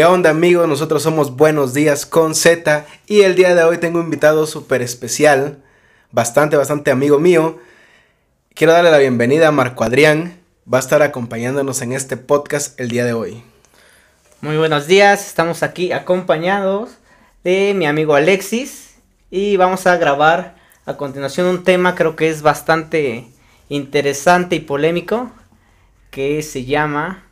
¿Qué onda amigos? Nosotros somos Buenos Días con Z y el día de hoy tengo un invitado súper especial, bastante, bastante amigo mío. Quiero darle la bienvenida a Marco Adrián, va a estar acompañándonos en este podcast el día de hoy. Muy buenos días, estamos aquí acompañados de mi amigo Alexis y vamos a grabar a continuación un tema creo que es bastante interesante y polémico que se llama...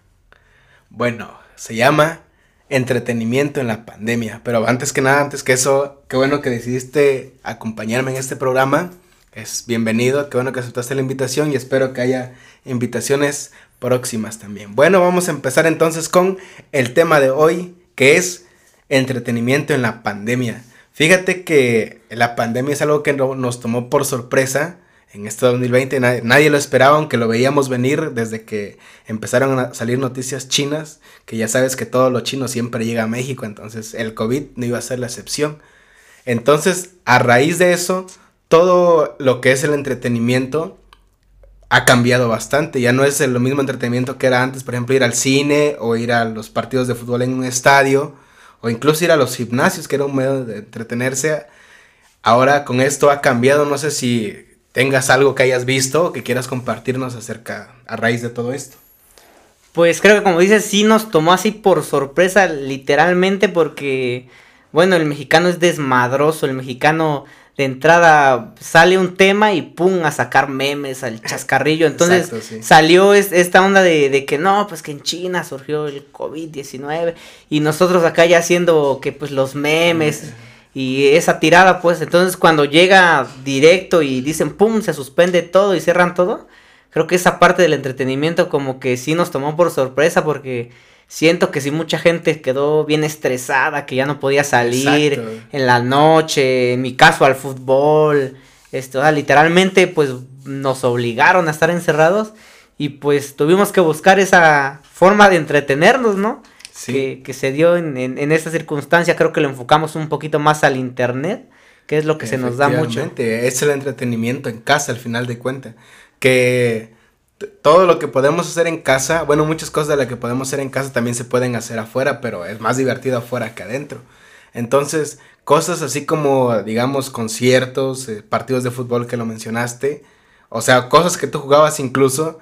Bueno, se llama entretenimiento en la pandemia. Pero antes que nada, antes que eso, qué bueno que decidiste acompañarme en este programa. Es bienvenido, qué bueno que aceptaste la invitación y espero que haya invitaciones próximas también. Bueno, vamos a empezar entonces con el tema de hoy, que es entretenimiento en la pandemia. Fíjate que la pandemia es algo que nos tomó por sorpresa en este 2020 nadie, lo esperaba, aunque lo veíamos venir desde que empezaron a salir noticias chinas, que ya sabes que todo lo chino siempre llega a México, entonces el COVID no iba a ser la excepción. Entonces, a raíz de eso, todo lo que es el entretenimiento ha cambiado bastante. Ya no es lo mismo entretenimiento que era antes, por ejemplo, ir al cine o ir a los partidos de fútbol en un estadio o incluso ir a los gimnasios, que era un medio de entretenerse. Ahora con esto ha cambiado, no sé si tengas algo que hayas visto o que quieras compartirnos acerca a raíz de todo esto. Pues creo que como dices, sí nos tomó así por sorpresa, literalmente, porque, bueno, el mexicano es desmadroso, el mexicano de entrada sale un tema y pum, a sacar memes al chascarrillo. Entonces salió esta onda de, de, que no, pues que en China surgió el COVID-19 y nosotros acá ya haciendo que pues los memes y esa tirada, pues, entonces cuando llega directo y dicen, ¡pum!, se suspende todo y cierran todo, creo que esa parte del entretenimiento como que sí nos tomó por sorpresa porque siento que sí mucha gente quedó bien estresada, que ya no podía salir en la noche, en mi caso al fútbol, esto, literalmente pues nos obligaron a estar encerrados y pues tuvimos que buscar esa forma de entretenernos, ¿no? Que, se dio en, en, esta circunstancia, creo que lo enfocamos un poquito más al internet, que es lo que se nos da mucho. Es el entretenimiento en casa al final de cuentas, que todo lo que podemos hacer en casa, bueno, muchas cosas de las que podemos hacer en casa también se pueden hacer afuera, pero es más divertido afuera que adentro. Entonces, cosas así como, digamos, conciertos, eh, partidos de fútbol que lo mencionaste, o sea, cosas que tú jugabas incluso,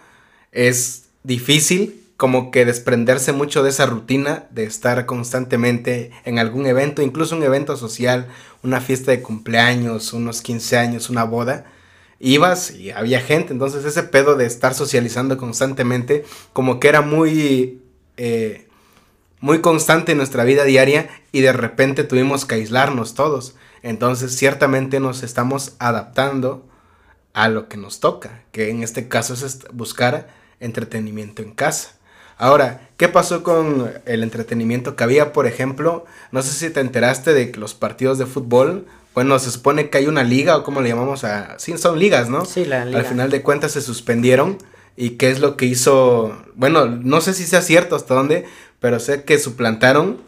es difícil como que desprenderse mucho de esa rutina de estar constantemente en algún evento, incluso un evento social, una fiesta de cumpleaños, unos 15 años, una boda. Ibas y había gente, entonces ese pedo de estar socializando constantemente como que era muy, eh, muy constante en nuestra vida diaria y de repente tuvimos que aislarnos todos. Entonces ciertamente nos estamos adaptando a lo que nos toca, que en este caso es buscar entretenimiento en casa. Ahora, ¿qué pasó con el entretenimiento que había, por ejemplo? No sé si te enteraste de que los partidos de fútbol, bueno, se supone que hay una liga o como le llamamos a... Sí, son ligas, ¿no? Sí, la liga. Al final de cuentas se suspendieron y qué es lo que hizo... Bueno, no sé si sea cierto hasta dónde, pero sé que suplantaron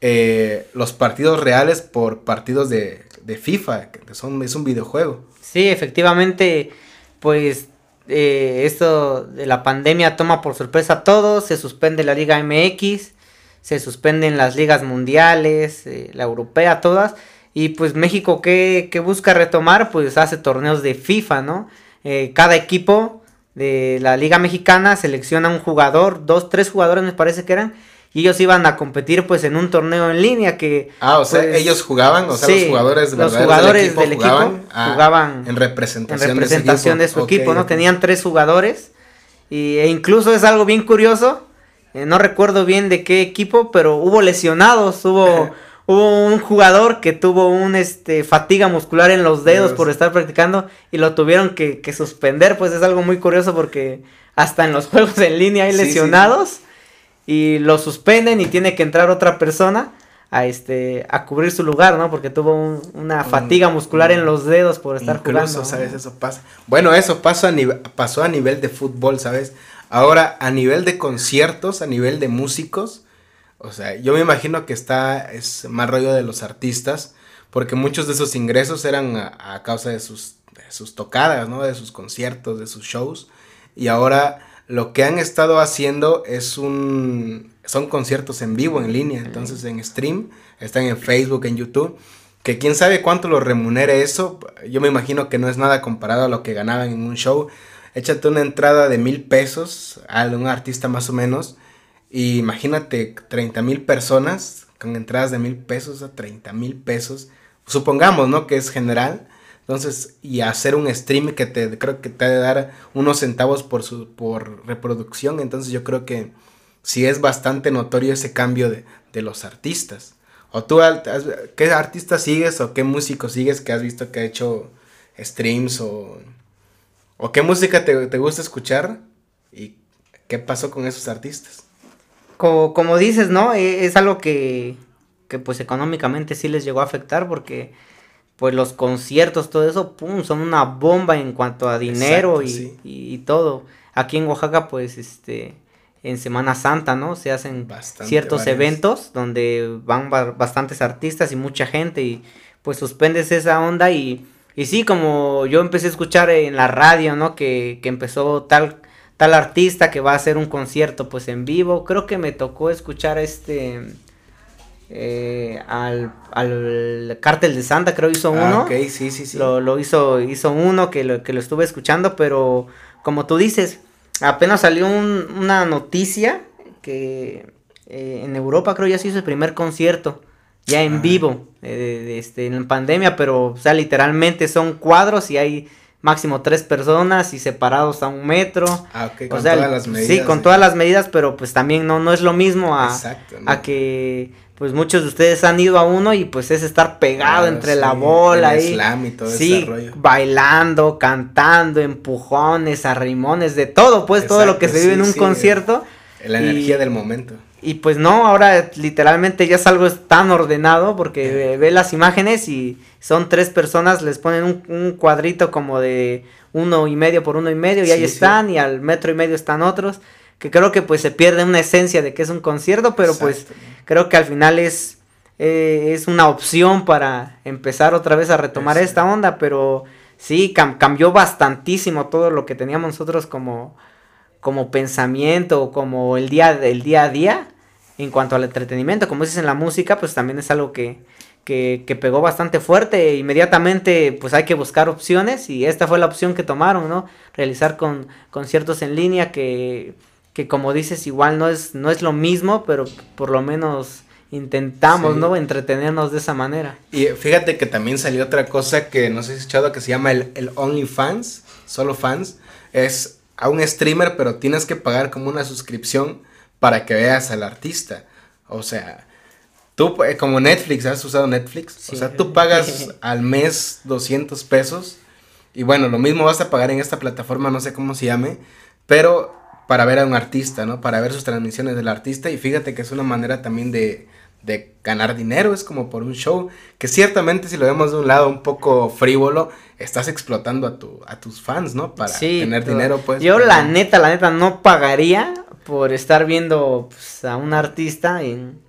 eh, los partidos reales por partidos de, de FIFA, que son, es un videojuego. Sí, efectivamente, pues eh, esto de la pandemia toma por sorpresa a todos, se suspende la Liga MX, se suspenden las ligas mundiales, eh, la europea, todas. Y pues México, ¿qué, busca retomar? Pues hace torneos de FIFA, ¿no? Eh, cada equipo de la Liga Mexicana selecciona un jugador, dos, tres jugadores me parece que eran, y ellos iban a competir pues en un torneo en línea que ah o sea pues, ellos jugaban o sea los jugadores los jugadores del equipo, jugaban, en representación, en representación de su equipo, no tenían tres jugadores y, e incluso es algo bien curioso eh, no recuerdo bien de qué equipo pero hubo lesionados hubo hubo un jugador que tuvo un este fatiga muscular en los dedos por estar practicando y lo tuvieron que, que, suspender pues es algo muy curioso porque hasta en los juegos en línea hay lesionados y lo suspenden y tiene que entrar otra persona a este a cubrir su lugar, ¿no? Porque tuvo una fatiga muscular en los dedos por estar Incluso, jugando. ¿sabes? Eso pasa. Bueno, eso pasó a, nivel, pasó a nivel de fútbol, ¿sabes? Ahora, a nivel de conciertos, a nivel de músicos, o sea, yo me imagino que está, es más rollo de los artistas, porque muchos de esos ingresos eran a, causa de sus, de sus tocadas, ¿no? De sus conciertos, de sus shows, y ahora lo que han estado haciendo es un son conciertos en vivo, en línea, entonces en stream, están en Facebook, en YouTube, que quién sabe cuánto lo remunere eso, yo me imagino que no es nada comparado a lo que ganaban en un show. Échate una entrada de mil pesos a un artista más o menos, y imagínate 30 mil personas con entradas de mil pesos a 30 mil pesos, supongamos, ¿no? Que es general entonces, y hacer un stream que te creo que te ha de dar unos centavos por su por reproducción, entonces yo creo que sí es bastante notorio ese cambio de, de los artistas. O tú, ¿qué artista sigues o qué músico sigues que has visto que ha hecho streams o, o qué música te, te gusta escuchar y qué pasó con esos artistas? Como, como dices, ¿no? E, es algo que, que pues económicamente sí les llegó a afectar porque pues los conciertos, todo eso, pum, son una bomba en cuanto a dinero y, todo. Aquí en Oaxaca, pues, este, en Semana Santa, ¿no? Se hacen ciertos eventos donde van bastantes artistas y mucha gente y pues suspendes esa onda y, y sí, como yo empecé a escuchar en la radio, ¿no? Que, que empezó tal, tal artista que va a hacer un concierto pues en vivo, creo que me tocó escuchar este eh, al, al Cártel de Santa, creo hizo ah, uno. ok, sí, sí, sí. Lo, lo, hizo, hizo uno que lo, que lo estuve escuchando, pero como tú dices, apenas salió una noticia que eh, en Europa creo ya se hizo el primer concierto, ya en ah. vivo, eh, este, en pandemia, pero o sea, literalmente son cuadros y hay máximo tres personas y separados a un metro. Ah, ok, con todas las medidas. Sí, con todas las medidas, pero pues también no, no es lo mismo a, a que pues muchos de ustedes han ido a uno y pues es estar pegado entre la bola y slam y todo sí, bailando, cantando, empujones, arrimones, de todo, pues todo lo que se vive en un concierto. La energía del momento. Y pues no, ahora literalmente ya es algo tan ordenado porque ve, las imágenes y son tres personas, les ponen un, cuadrito como de uno y medio por uno y medio y ahí están y al metro y medio están otros que creo que pues se pierde una esencia de que es un concierto, pero pues creo que al final es, eh, es una opción para empezar otra vez a retomar esta onda, pero sí, cambió bastantísimo todo lo que teníamos nosotros como, como pensamiento, como el día, el día a día, en cuanto al entretenimiento, como dices en la música, pues también es algo que, que, que, pegó bastante fuerte. Inmediatamente, pues hay que buscar opciones y esta fue la opción que tomaron, ¿no? Realizar con conciertos en línea que que como dices, igual no es, no es lo mismo, pero por lo menos intentamos, ¿no? Entretenernos de esa manera. Y fíjate que también salió otra cosa que no sé si has escuchado que se llama el, el OnlyFans, solo fans. Es a un streamer, pero tienes que pagar como una suscripción para que veas al artista. O sea, tú eh, como Netflix, ¿has usado Netflix? O sea, tú pagas al mes 200 pesos. Y bueno, lo mismo vas a pagar en esta plataforma, no sé cómo se llame. Pero para ver a un artista, ¿no? Para ver sus transmisiones del artista y fíjate que es una manera también de, de ganar dinero, es como por un show, que ciertamente si lo vemos de un lado un poco frívolo, estás explotando a, tu, a tus fans, ¿no? Para tener dinero, pues. Yo la neta, la neta, no pagaría por estar viendo pues, a un artista en,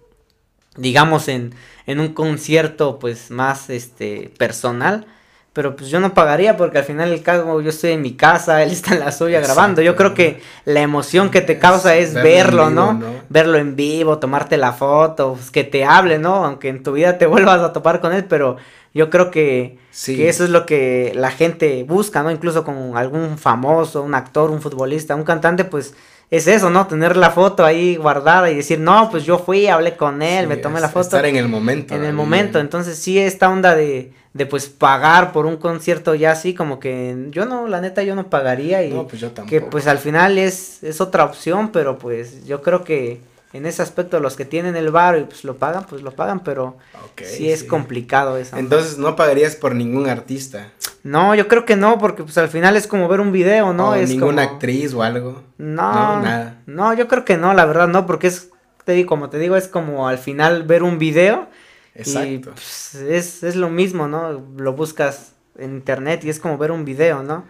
digamos, en, en un concierto, pues, más, este, personal pero pues yo no pagaría porque al final el caso yo estoy en mi casa, él está en la suya grabando. Yo creo que la emoción que te causa es, verlo, ¿no? Verlo en vivo, tomarte la foto, pues, que te hable, ¿no? Aunque en tu vida te vuelvas a topar con él, pero yo creo que, que eso es lo que la gente busca, ¿no? Incluso con algún famoso, un actor, un futbolista, un cantante, pues es eso, ¿no? Tener la foto ahí guardada y decir, no, pues yo fui, hablé con él, me tomé la foto. Estar en el momento. En el momento, entonces sí, esta onda de, de pues pagar por un concierto ya así, como que yo no, la neta yo no pagaría y no, pues yo que pues al final es, es otra opción, pero pues yo creo que en ese aspecto los que tienen el bar y pues lo pagan, pues lo pagan, pero sí es complicado eso. Entonces no pagarías por ningún artista. No, yo creo que no, porque pues al final es como ver un video, ¿no? es ninguna actriz o algo. No, no, nada. No, yo creo que no, la verdad no, porque es, te digo, como te digo, es como al final ver un video. Exacto. Y pues, es, es lo mismo, ¿no? Lo buscas en internet y es como ver un video, ¿no?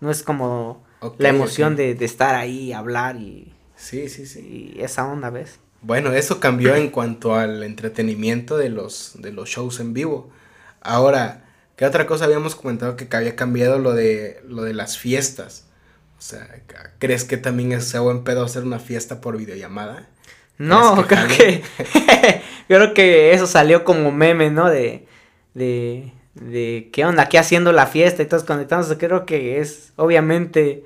No es como la emoción de, de, estar ahí, hablar y... Sí, sí, sí. Y esa onda, ¿ves? Bueno, eso cambió en cuanto al entretenimiento de los, de los shows en vivo. Ahora, ¿Qué otra cosa habíamos comentado que había cambiado lo de, lo de las fiestas? O sea, ¿crees que también es buen pedo hacer una fiesta por videollamada? No, creo que creo que eso salió como meme, ¿no? De, de, de qué onda, aquí haciendo la fiesta y todos conectándose. Creo que es, obviamente,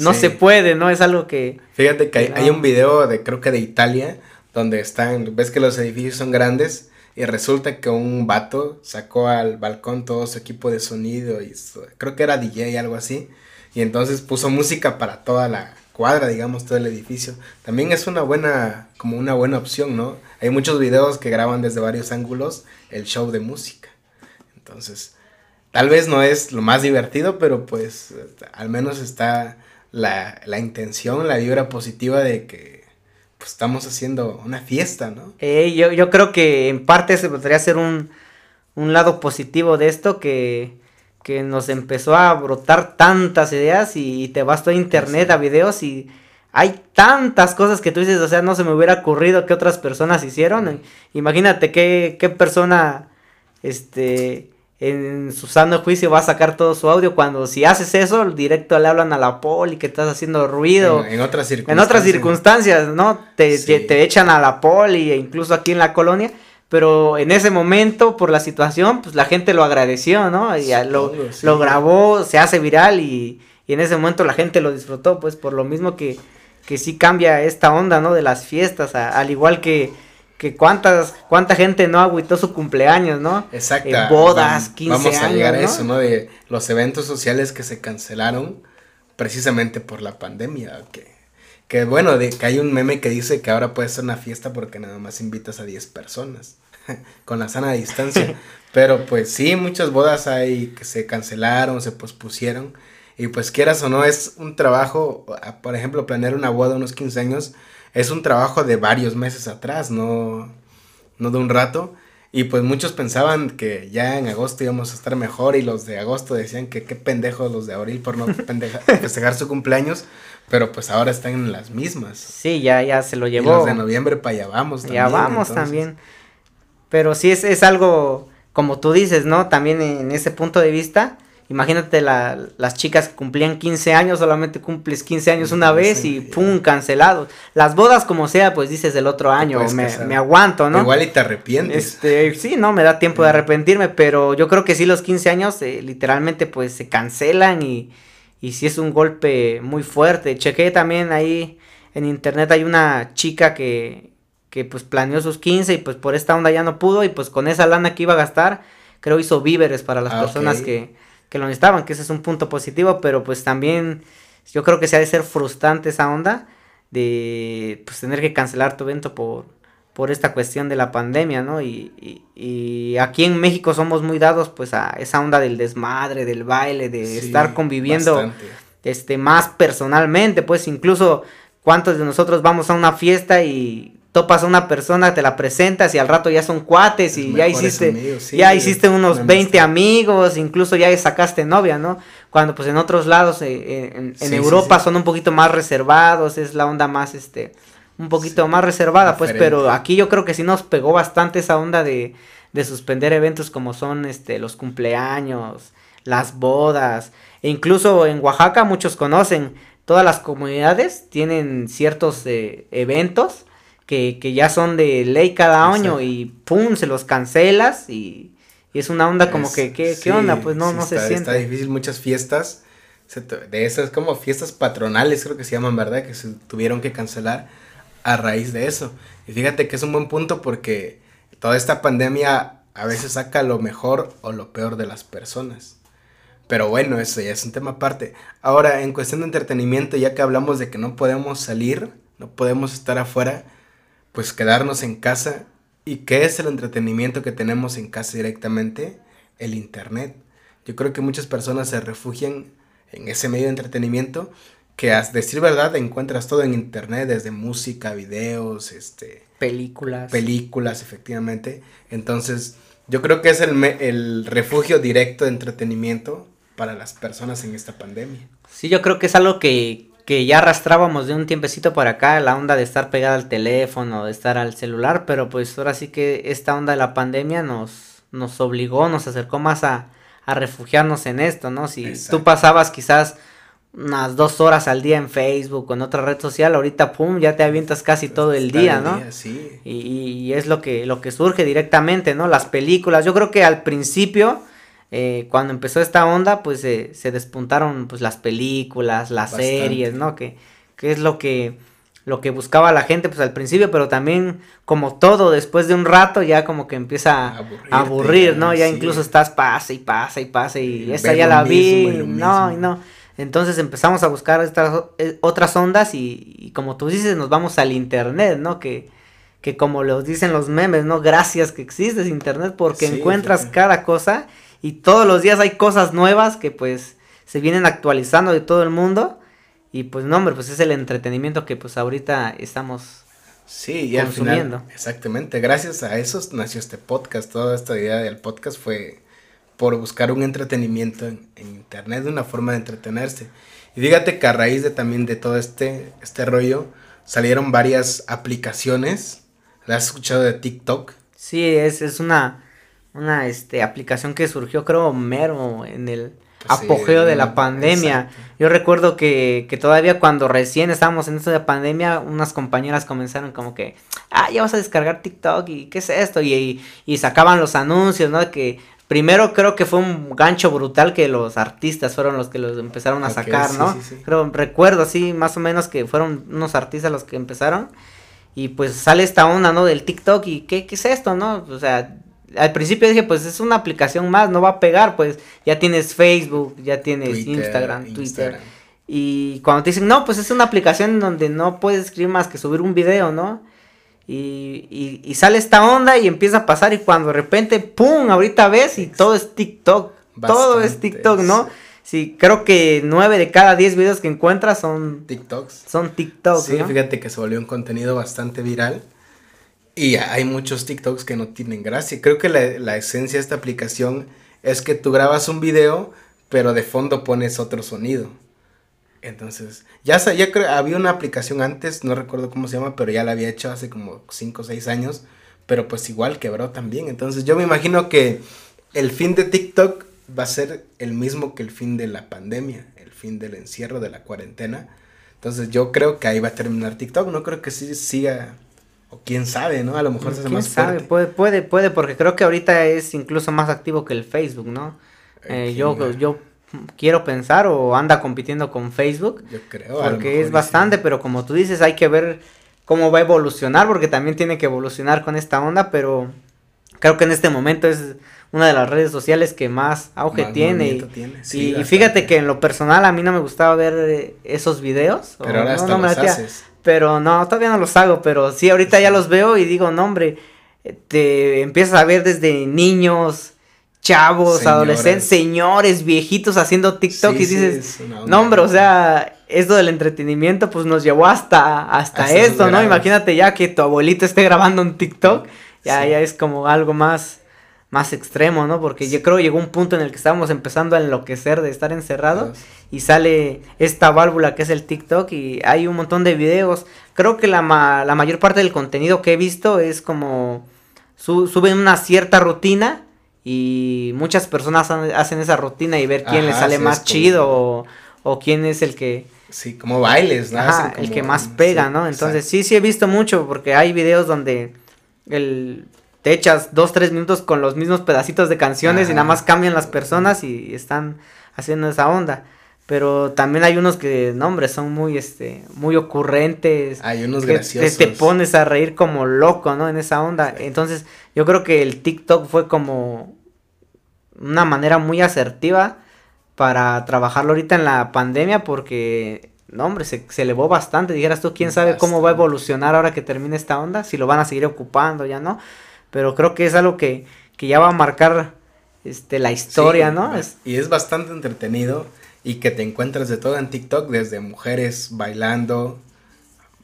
no se puede, ¿no? Es algo que... Fíjate que hay, un video de, creo que de Italia, donde están, ves que los edificios son grandes y resulta que un vato sacó al balcón todo su equipo de sonido y creo que era DJ algo así y entonces puso música para toda la cuadra, digamos, todo el edificio. También es una buena, como una buena opción, ¿no? Hay muchos videos que graban desde varios ángulos el show de música. Entonces, tal vez no es lo más divertido, pero pues al menos está la, la intención, la vibra positiva de que pues estamos haciendo una fiesta, ¿no? Eh, yo, yo creo que en parte se podría ser un, un lado positivo de esto que que nos empezó a brotar tantas ideas y, te vas a internet a videos y hay tantas cosas que tú dices, o sea, no se me hubiera ocurrido que otras personas hicieron. Imagínate qué, qué persona, este, en su sano juicio va a sacar todo su audio cuando si haces eso, directo le hablan a la poli que estás haciendo ruido. En, otras circunstancias. En otras circunstancias, ¿no? Te, te, echan a la poli e incluso aquí en la colonia pero en ese momento, por la situación, pues la gente lo agradeció, ¿no? Y lo, lo, grabó, se hace viral y, y, en ese momento la gente lo disfrutó, pues por lo mismo que, que sí cambia esta onda, ¿no? De las fiestas, al igual que, que cuántas, cuánta gente no agüitó su cumpleaños, ¿no? Exacto. En bodas, 15 años. Vamos a llegar a eso, ¿no? De los eventos sociales que se cancelaron precisamente por la pandemia, que, que bueno, de, que hay un meme que dice que ahora puede ser una fiesta porque nada más invitas a 10 personas. con la sana distancia. Pero pues sí, muchas bodas hay que se cancelaron, se pospusieron. Y pues quieras o no, es un trabajo, por ejemplo, planear una boda unos 15 años, es un trabajo de varios meses atrás, no, no de un rato. Y pues muchos pensaban que ya en agosto íbamos a estar mejor y los de agosto decían que qué pendejos los de abril por no festejar su cumpleaños, pero pues ahora están en las mismas. Sí, ya, ya se lo llevó. Y los de noviembre para allá vamos también. Ya vamos también. Pero sí es, es algo, como tú dices, ¿no? También en ese punto de vista, imagínate la, las chicas que cumplían 15 años, solamente cumples 15 años una vez y pum, cancelado. Las bodas como sea, pues dices el otro año, me, me, aguanto, ¿no? Igual y te arrepientes. Este, sí, no, me da tiempo de arrepentirme, pero yo creo que sí los 15 años eh, literalmente pues se cancelan y, y sí es un golpe muy fuerte. Chequé también ahí en internet hay una chica que que pues planeó sus 15 y pues por esta onda ya no pudo y pues con esa lana que iba a gastar, creo hizo víveres para las ah, personas que, que lo necesitaban, que ese es un punto positivo, pero pues también yo creo que se ha de ser frustrante esa onda de pues tener que cancelar tu evento por, por esta cuestión de la pandemia, ¿no? Y, y, aquí en México somos muy dados pues a esa onda del desmadre, del baile, de estar conviviendo este más personalmente, pues incluso cuántos de nosotros vamos a una fiesta y topas a una persona, te la presentas y al rato ya son cuates y ya hiciste, ya hiciste unos 20 amigos, incluso ya sacaste novia, ¿no? Cuando pues en otros lados, eh, eh, en, Europa son un poquito más reservados, es la onda más, este, un poquito más reservada, pues, pero aquí yo creo que sí nos pegó bastante esa onda de, de suspender eventos como son, este, los cumpleaños, las bodas, e incluso en Oaxaca muchos conocen, todas las comunidades tienen ciertos eh, eventos, que, ya son de ley cada año y pum, se los cancelas y, es una onda como que, ¿qué, ¿qué onda? Pues no, no se siente. Está difícil, muchas fiestas, de esas como fiestas patronales creo que se llaman, ¿verdad? Que se tuvieron que cancelar a raíz de eso. Y fíjate que es un buen punto porque toda esta pandemia a veces saca lo mejor o lo peor de las personas. Pero bueno, eso ya es un tema aparte. Ahora, en cuestión de entretenimiento, ya que hablamos de que no podemos salir, no podemos estar afuera, pues quedarnos en casa. ¿Y qué es el entretenimiento que tenemos en casa directamente? El Internet. Yo creo que muchas personas se refugian en ese medio de entretenimiento que a decir verdad encuentras todo en internet, desde música, videos, este... Películas. Películas, efectivamente. Entonces, yo creo que es el, el refugio directo de entretenimiento para las personas en esta pandemia. Sí, yo creo que es algo que, que ya arrastrábamos de un tiempecito para acá la onda de estar pegada al teléfono, de estar al celular, pero pues ahora sí que esta onda de la pandemia nos, nos obligó, nos acercó más a, a refugiarnos en esto, ¿no? Si tú pasabas quizás unas dos horas al día en Facebook o en otra red social, ahorita pum, ya te avientas casi todo el día, ¿no? sí. y, y, es lo que, lo que surge directamente, ¿no? Las películas, yo creo que al principio, eh, cuando empezó esta onda, pues se despuntaron pues las películas, las series, ¿no? Que, que es lo que lo que buscaba la gente pues al principio, pero también como todo después de un rato ya como que empieza a aburrir, ¿no? Ya incluso estás pasa y pasa y pasa y, esta ya la vi, no, y no. Entonces empezamos a buscar estas eh, otras ondas y, como tú dices, nos vamos al internet, ¿no? Que, que como lo dicen los memes, ¿no? Gracias que existes internet porque encuentras cada cosa y todos los días hay cosas nuevas que pues se vienen actualizando de todo el mundo y pues no, hombre, pues es el entretenimiento que pues ahorita estamos sí, y consumiendo. Al final, exactamente, gracias a eso nació este podcast, toda esta idea del podcast fue por buscar un entretenimiento en, internet, una forma de entretenerse. Y fíjate que a raíz de también de todo este, este rollo, salieron varias aplicaciones. ¿La has escuchado de TikTok? Sí, es, es una, una este, aplicación que surgió creo mero en el apogeo de la pandemia. Yo recuerdo que, que, todavía cuando recién estábamos en esto de pandemia, unas compañeras comenzaron como que, ah, ya vas a descargar TikTok y qué es esto, y, y, sacaban los anuncios, ¿no? Que primero creo que fue un gancho brutal que los artistas fueron los que los empezaron a sacar, ¿no? Creo, recuerdo así, más o menos que fueron unos artistas los que empezaron. Y pues sale esta onda, ¿no? Del TikTok y ¿qué, qué es esto, no? O sea, al principio dije, pues es una aplicación más, no va a pegar, pues ya tienes Facebook, ya tienes Instagram, Twitter. Y cuando te dicen, no, pues es una aplicación donde no puedes escribir más que subir un video, ¿no? Y, y, y, sale esta onda y empieza a pasar y cuando de repente, ¡pum! Ahorita ves y todo es TikTok. todo es TikTok, ¿no? Sí, creo que nueve de cada diez videos que encuentras son TikToks. Son TikToks. Sí, fíjate que se volvió un contenido bastante viral. Y hay muchos TikToks que no tienen gracia. Creo que la, esencia de esta aplicación es que tú grabas un video, pero de fondo pones otro sonido. Entonces, ya, ya creo, había una aplicación antes, no recuerdo cómo se llama, pero ya la había hecho hace como 5 o 6 años, pero pues igual quebró también. Entonces, yo me imagino que el fin de TikTok va a ser el mismo que el fin de la pandemia, el fin del encierro, de la cuarentena. Entonces, yo creo que ahí va a terminar TikTok, no creo que sí siga o quién sabe, ¿no? A lo mejor se hace más sabe? Puede, puede, puede, porque creo que ahorita es incluso más activo que el Facebook, ¿no? Eh, yo, yo quiero pensar o anda compitiendo con Facebook. Yo creo. Porque es bastante, pero como tú dices, hay que ver cómo va a evolucionar, porque también tiene que evolucionar con esta onda, pero creo que en este momento es una de las redes sociales que más auge tiene. Y, fíjate que en lo personal a mí no me gustaba ver eh, esos videos. Pero ahora no, los haces. Pero no, todavía no los hago, pero sí, ahorita ya los veo y digo, no, hombre, te empiezas a ver desde niños, chavos, adolescentes, señores, viejitos haciendo TikTok y dices, no, hombre, o sea, esto del entretenimiento pues nos llevó hasta, hasta, esto, ¿no? Imagínate ya que tu abuelito esté grabando un TikTok, ya, ya es como algo más más extremo, ¿no? Porque yo creo que llegó un punto en el que estábamos empezando a enloquecer de estar encerrados y sale esta válvula que es el TikTok y hay un montón de videos. Creo que la, la mayor parte del contenido que he visto es como suben una cierta rutina y muchas personas hacen esa rutina y ver quién le sale más chido o, quién es el que... Sí, como bailes, ¿no? el que más pega, ¿no? Entonces sí, sí he visto mucho porque hay videos donde el te echas dos, tres minutos con los mismos pedacitos de canciones y nada más cambian las personas y están haciendo esa onda. Pero también hay unos que, no hombre, son muy, este, muy ocurrentes. Hay unos graciosos. Te, te, pones a reír como loco, ¿no? En esa onda. Entonces, yo creo que el TikTok fue como una manera muy asertiva para trabajarlo ahorita en la pandemia porque, no hombre, se, se elevó bastante. Dijeras tú, quién sabe cómo va a evolucionar ahora que termine esta onda, si lo van a seguir ocupando ya, ¿no? Pero creo que es algo que, que ya va a marcar este, la historia, ¿no? Y es bastante entretenido y que te encuentras de todo en TikTok, desde mujeres bailando,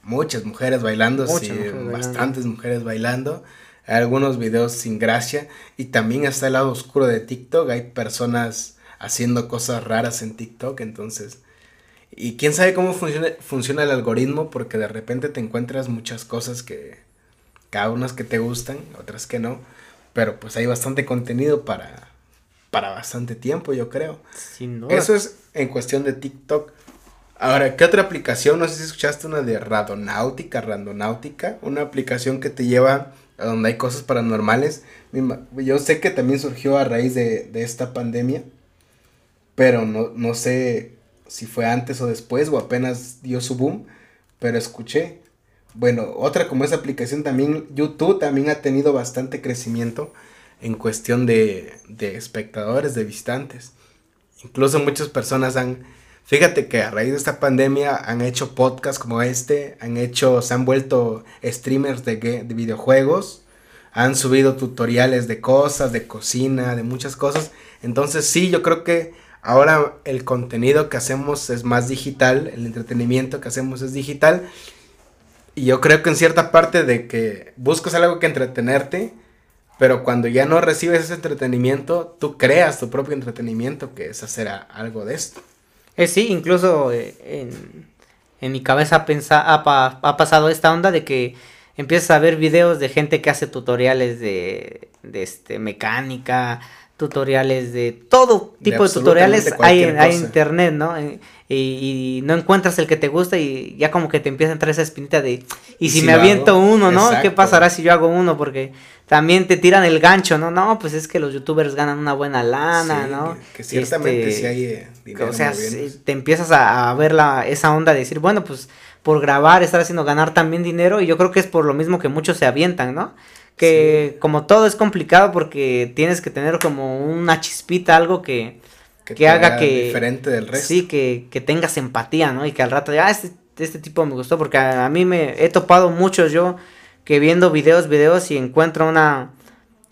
muchas mujeres bailando, sí, bastantes mujeres bailando, algunos videos sin gracia y también está el lado oscuro de TikTok, hay personas haciendo cosas raras en TikTok, entonces... Y quién sabe cómo funciona, funciona el algoritmo, porque de repente te encuentras muchas cosas que, cada unas que te gustan, otras que no, pero pues hay bastante contenido para, para bastante tiempo, yo creo. Sin Eso es en cuestión de TikTok. Ahora, ¿qué otra aplicación? No sé si escuchaste una de Radonáutica, Randonáutica, una aplicación que te lleva a donde hay cosas paranormales. Yo sé que también surgió a raíz de, esta pandemia, pero no, no sé si fue antes o después o apenas dio su boom, pero escuché. Bueno, otra como esa aplicación también, YouTube también ha tenido bastante crecimiento en cuestión de, de espectadores, de visitantes. Incluso muchas personas han Fíjate que a raíz de esta pandemia han hecho podcasts como este, han hecho, se han vuelto streamers de, de videojuegos, han subido tutoriales de cosas, de cocina, de muchas cosas. Entonces sí, yo creo que ahora el contenido que hacemos es más digital, el entretenimiento que hacemos es digital. Y yo creo que en cierta parte de que buscas algo que entretenerte, pero cuando ya no recibes ese entretenimiento, tú creas tu propio entretenimiento, que es hacer algo de esto. Eh, sí, incluso eh, en, en, mi cabeza pensa, ha, ha, pasado esta onda de que empiezas a ver videos de gente que hace tutoriales de, de este, mecánica, tutoriales de todo tipo de, tutoriales hay, hay en internet, ¿no? Eh, y, no encuentras el que te gusta y ya como que te empieza a entrar esa espinita de, ¿y, si, me aviento uno, no? ¿Qué pasará si yo hago uno? Porque también te tiran el gancho, ¿no? No, pues es que los youtubers ganan una buena lana, ¿no? Que, ciertamente este, sí hay eh, dinero. O sea, te empiezas a, ver la, esa onda de decir, bueno, pues por grabar, estar haciendo ganar también dinero y yo creo que es por lo mismo que muchos se avientan, ¿no? Que como todo es complicado porque tienes que tener como una chispita, algo que que, haga que... Diferente del resto. Sí, que, que tengas empatía, ¿no? Y que al rato, ah, este, este tipo me gustó, porque a, mí me he topado mucho yo que viendo videos, videos y encuentro una...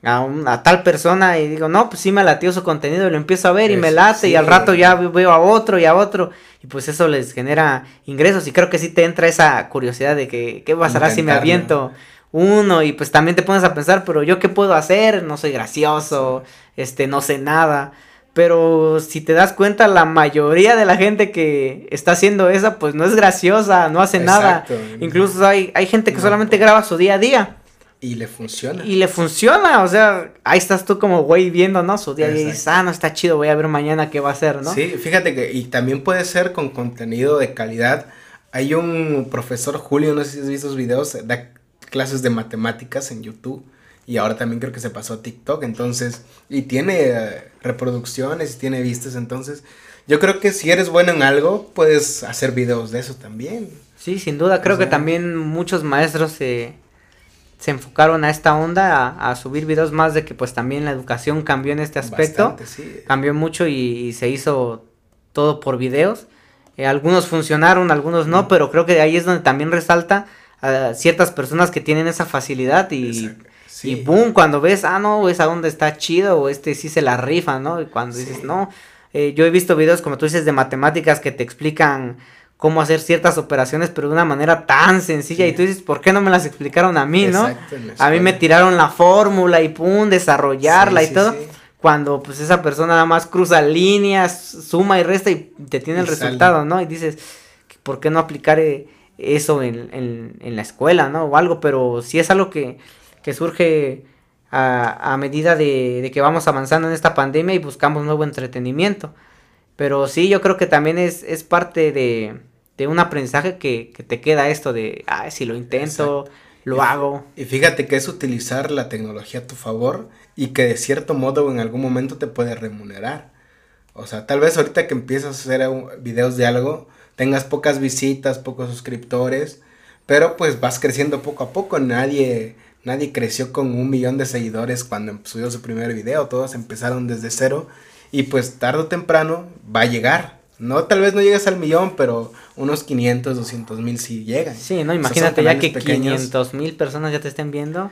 A, una, tal persona y digo, no, pues sí me latió su contenido y lo empiezo a ver y me late y al rato ya veo a otro y a otro y pues eso les genera ingresos y creo que sí te entra esa curiosidad de que qué pasará si me aviento uno y pues también te pones a pensar, pero yo qué puedo hacer, no soy gracioso, este, no sé nada. Pero si te das cuenta, la mayoría de la gente que está haciendo esa, pues no es graciosa, no hace nada. Incluso hay, hay gente que solamente graba su día a día. Y le funciona. Y le funciona, o sea, ahí estás tú como güey viendo, ¿no? Su día a día y dices, ah, no está chido, voy a ver mañana qué va a hacer, ¿no? Sí, fíjate que, y también puede ser con contenido de calidad. Hay un profesor Julio, no sé si has visto sus videos, da clases de matemáticas en YouTube y ahora también creo que se pasó a TikTok, entonces, y tiene eh, reproducciones y tiene vistas, entonces, yo creo que si eres bueno en algo, puedes hacer videos de eso también. Sí, sin duda, creo que también muchos maestros se, se enfocaron a esta onda, a, subir videos más de que pues también la educación cambió en este aspecto, cambió mucho y, se hizo todo por videos. Eh, algunos funcionaron, algunos no, pero creo que ahí es donde también resalta a ciertas personas que tienen esa facilidad y... Y boom, cuando ves, ah, no, esa onda está chido, o este sí se la rifa, ¿no? Y cuando dices, no, eh, yo he visto videos, como tú dices, de matemáticas que te explican cómo hacer ciertas operaciones, pero de una manera tan sencilla. Y tú dices, ¿por qué no me las explicaron a mí, no? A mí me tiraron la fórmula y pum, desarrollarla y todo. Cuando pues esa persona nada más cruza líneas, suma y resta y te tiene el resultado, ¿no? Y dices, ¿por qué no aplicar eh, eso en, en, en, la escuela, ¿no? O algo, pero si es algo que que surge a, medida de, que vamos avanzando en esta pandemia y buscamos nuevo entretenimiento. Pero sí, yo creo que también es, es parte de, un aprendizaje que, te queda esto de, ah, si lo intento, lo hago. Y fíjate que es utilizar la tecnología a tu favor y que de cierto modo en algún momento te puede remunerar. O sea, tal vez ahorita que empiezas a hacer videos de algo, tengas pocas visitas, pocos suscriptores, pero pues vas creciendo poco a poco, nadie Nadie creció con un millón de seguidores cuando subió su primer video, todos empezaron desde cero y pues tarde o temprano va a llegar. No, tal vez no llegues al millón, pero unos 500, 200 mil sí llegan. Sí, no, imagínate ya que 500 mil personas ya te estén viendo.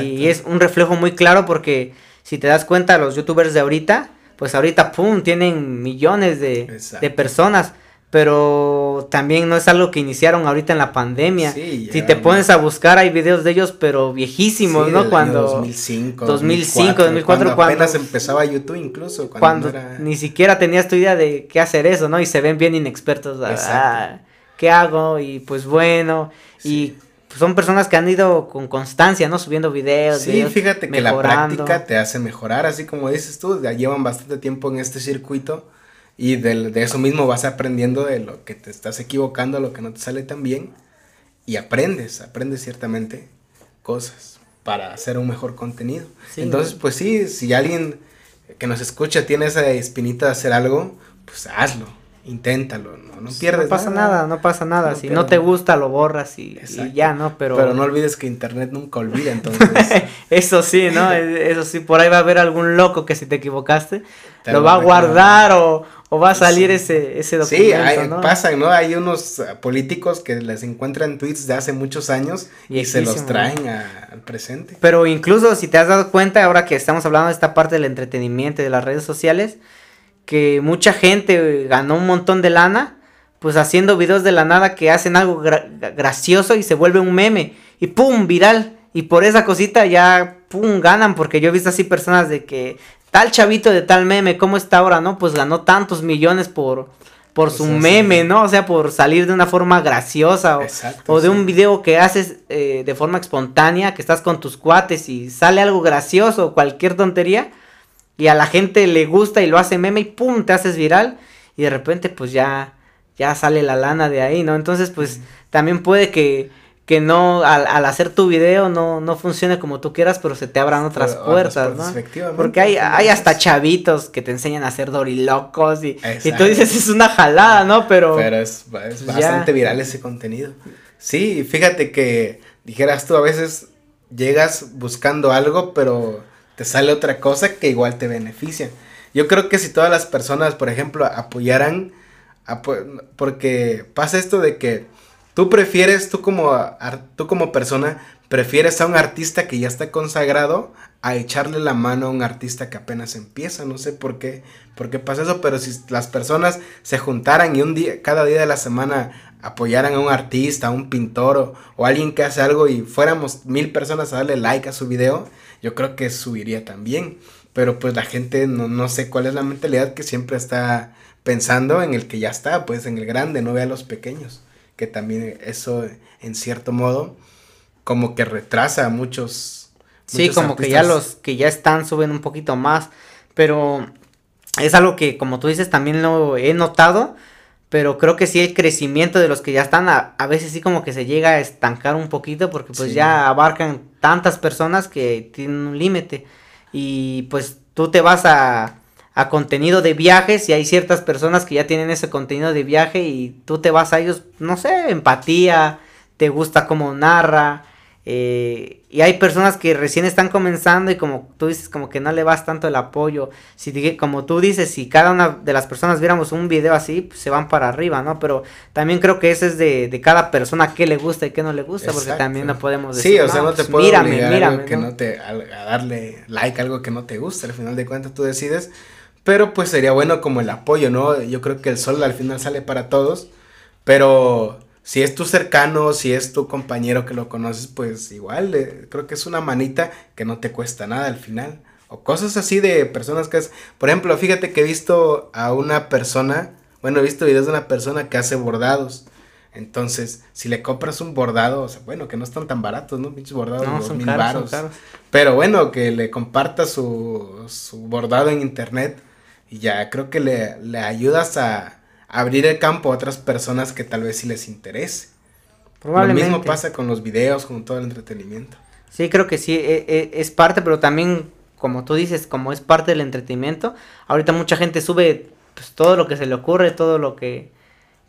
Y es un reflejo muy claro porque si te das cuenta, los youtubers de ahorita, pues ahorita, ¡pum!, tienen millones de, de personas pero también no es algo que iniciaron ahorita en la pandemia. si te pones a buscar hay videos de ellos pero viejísimos, ¿no? Cuando 2005, 2005, 2004, cuando, apenas empezaba YouTube incluso cuando, ni siquiera tenías tu idea de qué hacer eso, ¿no? Y se ven bien inexpertos, ah, ah, ¿qué hago? Y pues bueno, y son personas que han ido con constancia, ¿no? Subiendo videos. Sí, fíjate que la práctica te hace mejorar, así como dices tú, ya llevan bastante tiempo en este circuito Y de, de, eso mismo vas aprendiendo de lo que te estás equivocando, lo que no te sale tan bien. Y aprendes, aprendes ciertamente cosas para hacer un mejor contenido. Entonces, pues sí, si alguien que nos escucha tiene esa espinita de hacer algo, pues hazlo inténtalo, no, no pierdes No pasa nada, no pasa nada. si no te gusta, lo borras y, ya, ¿no? Pero... Pero no olvides que internet nunca olvida, entonces. Eso sí, ¿no? Eso sí, por ahí va a haber algún loco que si te equivocaste, lo va a guardar o, va a salir ese, ese documento. Sí, hay, ¿no? pasan, ¿no? Hay unos ah, políticos que les encuentran tweets de hace muchos años y, se los traen al presente. Pero incluso si te has dado cuenta, ahora que estamos hablando de esta parte del entretenimiento y de las redes sociales, que mucha gente ganó un montón de lana, pues haciendo videos de la nada que hacen algo gracioso y se vuelve un meme y pum, viral. Y por esa cosita ya, pum, ganan, porque yo he visto así personas de que tal chavito de tal meme, ¿cómo está ahora, no? Pues ganó tantos millones por, por su meme, ¿no? O sea, por salir de una forma graciosa o, o de un video que haces eh, de forma espontánea, que estás con tus cuates y sale algo gracioso o cualquier tontería y a la gente le gusta y lo hace meme y pum, te haces viral y de repente pues ya, ya sale la lana de ahí, ¿no? Entonces pues también puede que, que no, al, al, hacer tu video no, no funcione como tú quieras, pero se te abran otras puertas, ¿no? Porque hay, hay hasta chavitos que te enseñan a hacer dorilocos y, y tú dices es una jalada, ¿no? Pero... Pero es, es bastante viral ese contenido. Sí, fíjate que dijeras tú a veces llegas buscando algo, pero te sale otra cosa que igual te beneficia. Yo creo que si todas las personas, por ejemplo, apoyaran, porque pasa esto de que tú prefieres, tú como, tú como persona, prefieres a un artista que ya está consagrado a echarle la mano a un artista que apenas empieza. No sé por qué, por qué pasa eso, pero si las personas se juntaran y un día, cada día de la semana apoyaran a un artista, a un pintor o, o alguien que hace algo y fuéramos mil personas a darle like a su video, yo creo que subiría también. Pero pues la gente no, no sé cuál es la mentalidad que siempre está pensando en el que ya está, pues en el grande, no ve a los pequeños. Que también eso, en cierto modo, como que retrasa a muchos. Sí, como que ya los que ya están suben un poquito más. Pero es algo que, como tú dices, también lo he notado pero creo que sí el crecimiento de los que ya están a, veces sí como que se llega a estancar un poquito porque pues ya abarcan tantas personas que tienen un límite y pues tú te vas a, a contenido de viajes y hay ciertas personas que ya tienen ese contenido de viaje y tú te vas a ellos, no sé, empatía, te gusta cómo narra, eh, y hay personas que recién están comenzando y como tú dices, como que no le vas tanto el apoyo. Si como tú dices, si cada una de las personas viéramos un video así, pues se van para arriba, ¿no? Pero también creo que ese es de, de cada persona qué le gusta y qué no le gusta, porque también no podemos decir. Sí, o sea, no, te pues mírame, mírame, que ¿no? te, a, darle like a algo que no te gusta, al final de cuentas tú decides. Pero pues sería bueno como el apoyo, ¿no? Yo creo que el sol al final sale para todos, pero si es tu cercano, si es tu compañero que lo conoces, pues igual, eh, creo que es una manita que no te cuesta nada al final. O cosas así de personas que es, por ejemplo, fíjate que he visto a una persona, bueno, he visto videos de una persona que hace bordados. Entonces, si le compras un bordado, o sea, bueno, que no están tan baratos, ¿no? Pinches bordados, no, son mil caros, Pero bueno, que le compartas su, su bordado en internet y ya creo que le, le ayudas a, abrir el campo a otras personas que tal vez sí les interese. Lo mismo pasa con los videos, con todo el entretenimiento. Sí, creo que sí, e, e, es parte, pero también, como tú dices, como es parte del entretenimiento, ahorita mucha gente sube pues, todo lo que se le ocurre, todo lo que,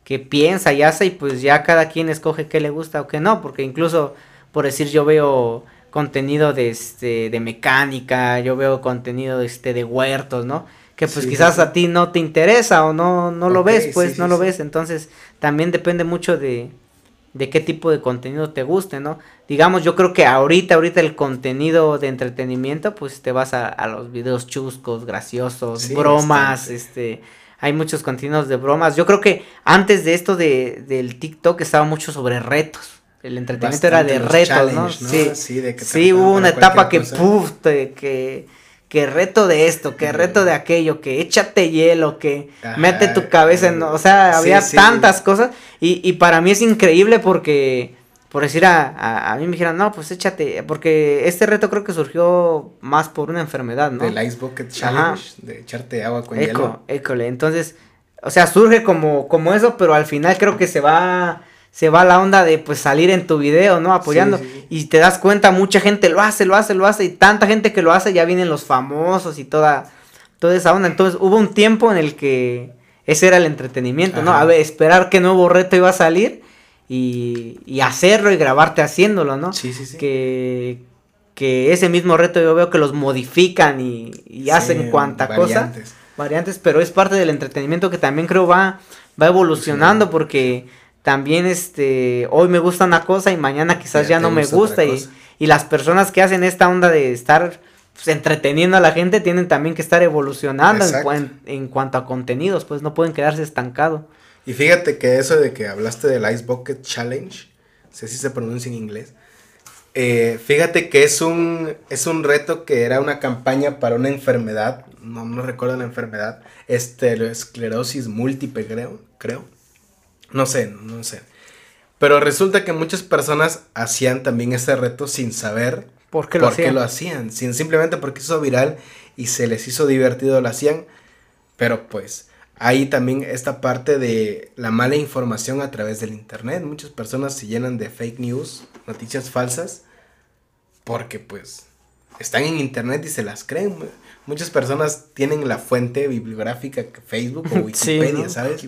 que piensa y hace, y pues ya cada quien escoge qué le gusta o qué no, porque incluso, por decir, yo veo contenido de, este, de mecánica, yo veo contenido de, este, de huertos, ¿no? Que pues quizás a ti no te interesa o no, no lo ves, pues no lo ves. Entonces también depende mucho de, de qué tipo de contenido te guste, ¿no? Digamos, yo creo que ahorita, ahorita el contenido de entretenimiento, pues te vas a, a los videos chuscos, graciosos, bromas, este, hay muchos contenidos de bromas. Yo creo que antes de esto de, del TikTok estaba mucho sobre retos. El entretenimiento era de retos, ¿no? Sí, sí, de que sí hubo una etapa que, puf, que que reto de esto, que reto de aquello, que échate hielo, que mete tu cabeza en, o sea, había tantas cosas. Y, y, para mí es increíble porque, por decir a, a, mí me dijeron, no, pues échate, porque este reto creo que surgió más por una enfermedad, ¿no? Del Ice Bucket Challenge, de echarte agua con hielo. École, entonces o sea, surge como, como eso, pero al final creo que se va, se va la onda de pues salir en tu video, ¿no? Apoyando. Y te das cuenta, mucha gente lo hace, lo hace, lo hace, y tanta gente que lo hace, ya vienen los famosos y toda, toda esa onda. Entonces hubo un tiempo en el que ese era el entretenimiento, ¿no? A ver, esperar qué nuevo reto iba a salir y, y hacerlo y grabarte haciéndolo, ¿no? Sí, sí, sí. Que, que ese mismo reto yo veo que los modifican y, y hacen cuanta cosa. Variantes, pero es parte del entretenimiento que también creo va, va evolucionando porque también este hoy me gusta una cosa y mañana quizás ya, no me gusta y, y, las personas que hacen esta onda de estar pues, entreteniendo a la gente tienen también que estar evolucionando en, en, cuanto a contenidos, pues no pueden quedarse estancados. Y fíjate que eso de que hablaste del Ice Bucket Challenge, sé si se pronuncia en inglés, eh, fíjate que es un, es un reto que era una campaña para una enfermedad, no, no recuerdo la enfermedad, esclerosis múltiple creo, creo. No sé, no sé. Pero resulta que muchas personas hacían también ese reto sin saber por qué lo, hacían? lo hacían. Sin, simplemente porque hizo viral y se les hizo divertido lo hacían. Pero pues hay también esta parte de la mala información a través del internet. Muchas personas se llenan de fake news, noticias falsas, porque pues están en internet y se las creen. Muchas personas tienen la fuente bibliográfica Facebook o Wikipedia, ¿sabes?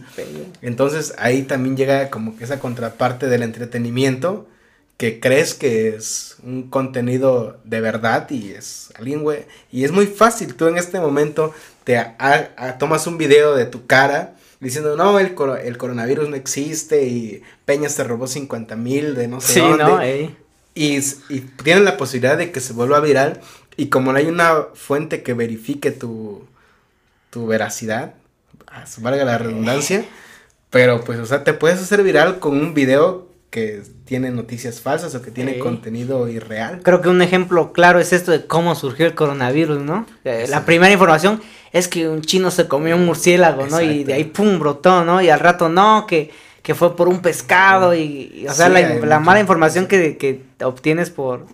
Entonces ahí también llega como que esa contraparte del entretenimiento que crees que es un contenido de verdad y es alguien, güey. Y es muy fácil, tú en este momento te tomas un video de tu cara diciendo, no, el, el coronavirus no existe y Peña se robó 50 mil de no sé sí, dónde. Y, y tienen la posibilidad de que se vuelva viral y como no hay una fuente que verifique tu, tu veracidad, valga la redundancia, pero pues, o sea, te puedes hacer viral con un video que tiene noticias falsas o que tiene contenido irreal. Creo que un ejemplo claro es esto de cómo surgió el coronavirus, ¿no? Eh, la primera información es que un chino se comió un murciélago, ¿no? Y de ahí pum, brotó, ¿no? Y al rato no, que, que fue por un pescado y, o sea, la, mala información que, que obtienes por,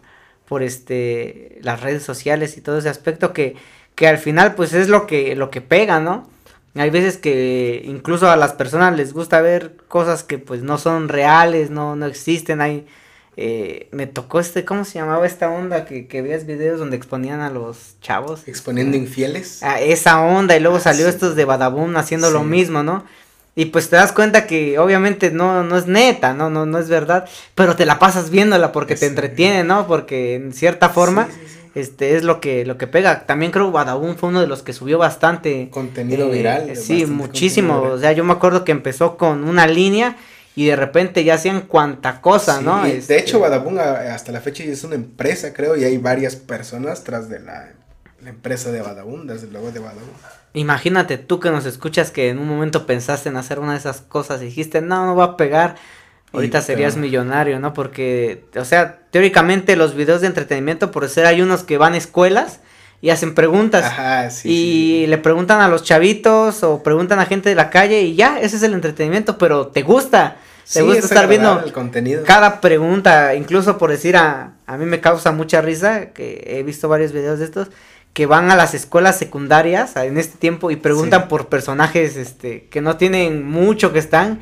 por este, las redes sociales y todo ese aspecto que, que al final pues es lo que, lo que pega, ¿no? Hay veces que incluso a las personas les gusta ver cosas que pues no son reales, no, no existen. Hay, eh, me tocó este, ¿cómo se llamaba esta onda? Que, que veías videos donde exponían a los chavos. Exponiendo infieles. A esa onda y luego ah, salió estos de Badabun haciendo lo mismo, ¿no? Y pues te das cuenta que obviamente no, no es neta, no, no, no es verdad, pero te la pasas viéndola porque te entretiene, ¿no? Porque en cierta forma este es lo que lo que pega. También creo que Badabun fue uno de los que subió bastante contenido eh, viral. Sí, muchísimo. O sea, yo me acuerdo que empezó con una línea y de repente ya hacían cuanta cosa, ¿no? de este hecho, Badabun hasta la fecha es una empresa, creo, y hay varias personas tras de la, empresa de Badabun, desde luego de Badabun. Imagínate tú que nos escuchas que en un momento pensaste en hacer una de esas cosas y dijiste, no, no va a pegar Ahorita serías millonario, ¿no? Porque, o sea, teóricamente los videos de entretenimiento, por ser hay unos que van a escuelas y hacen preguntas. Ajá, sí, y le preguntan a los chavitos o preguntan a gente de la calle y ya, ese es el entretenimiento, pero te gusta. Te gusta estar viendo el contenido. cada pregunta, incluso por decir a, a mí me causa mucha risa, que he visto varios videos de estos, que van a las escuelas secundarias en este tiempo y preguntan por personajes este que no tienen mucho que están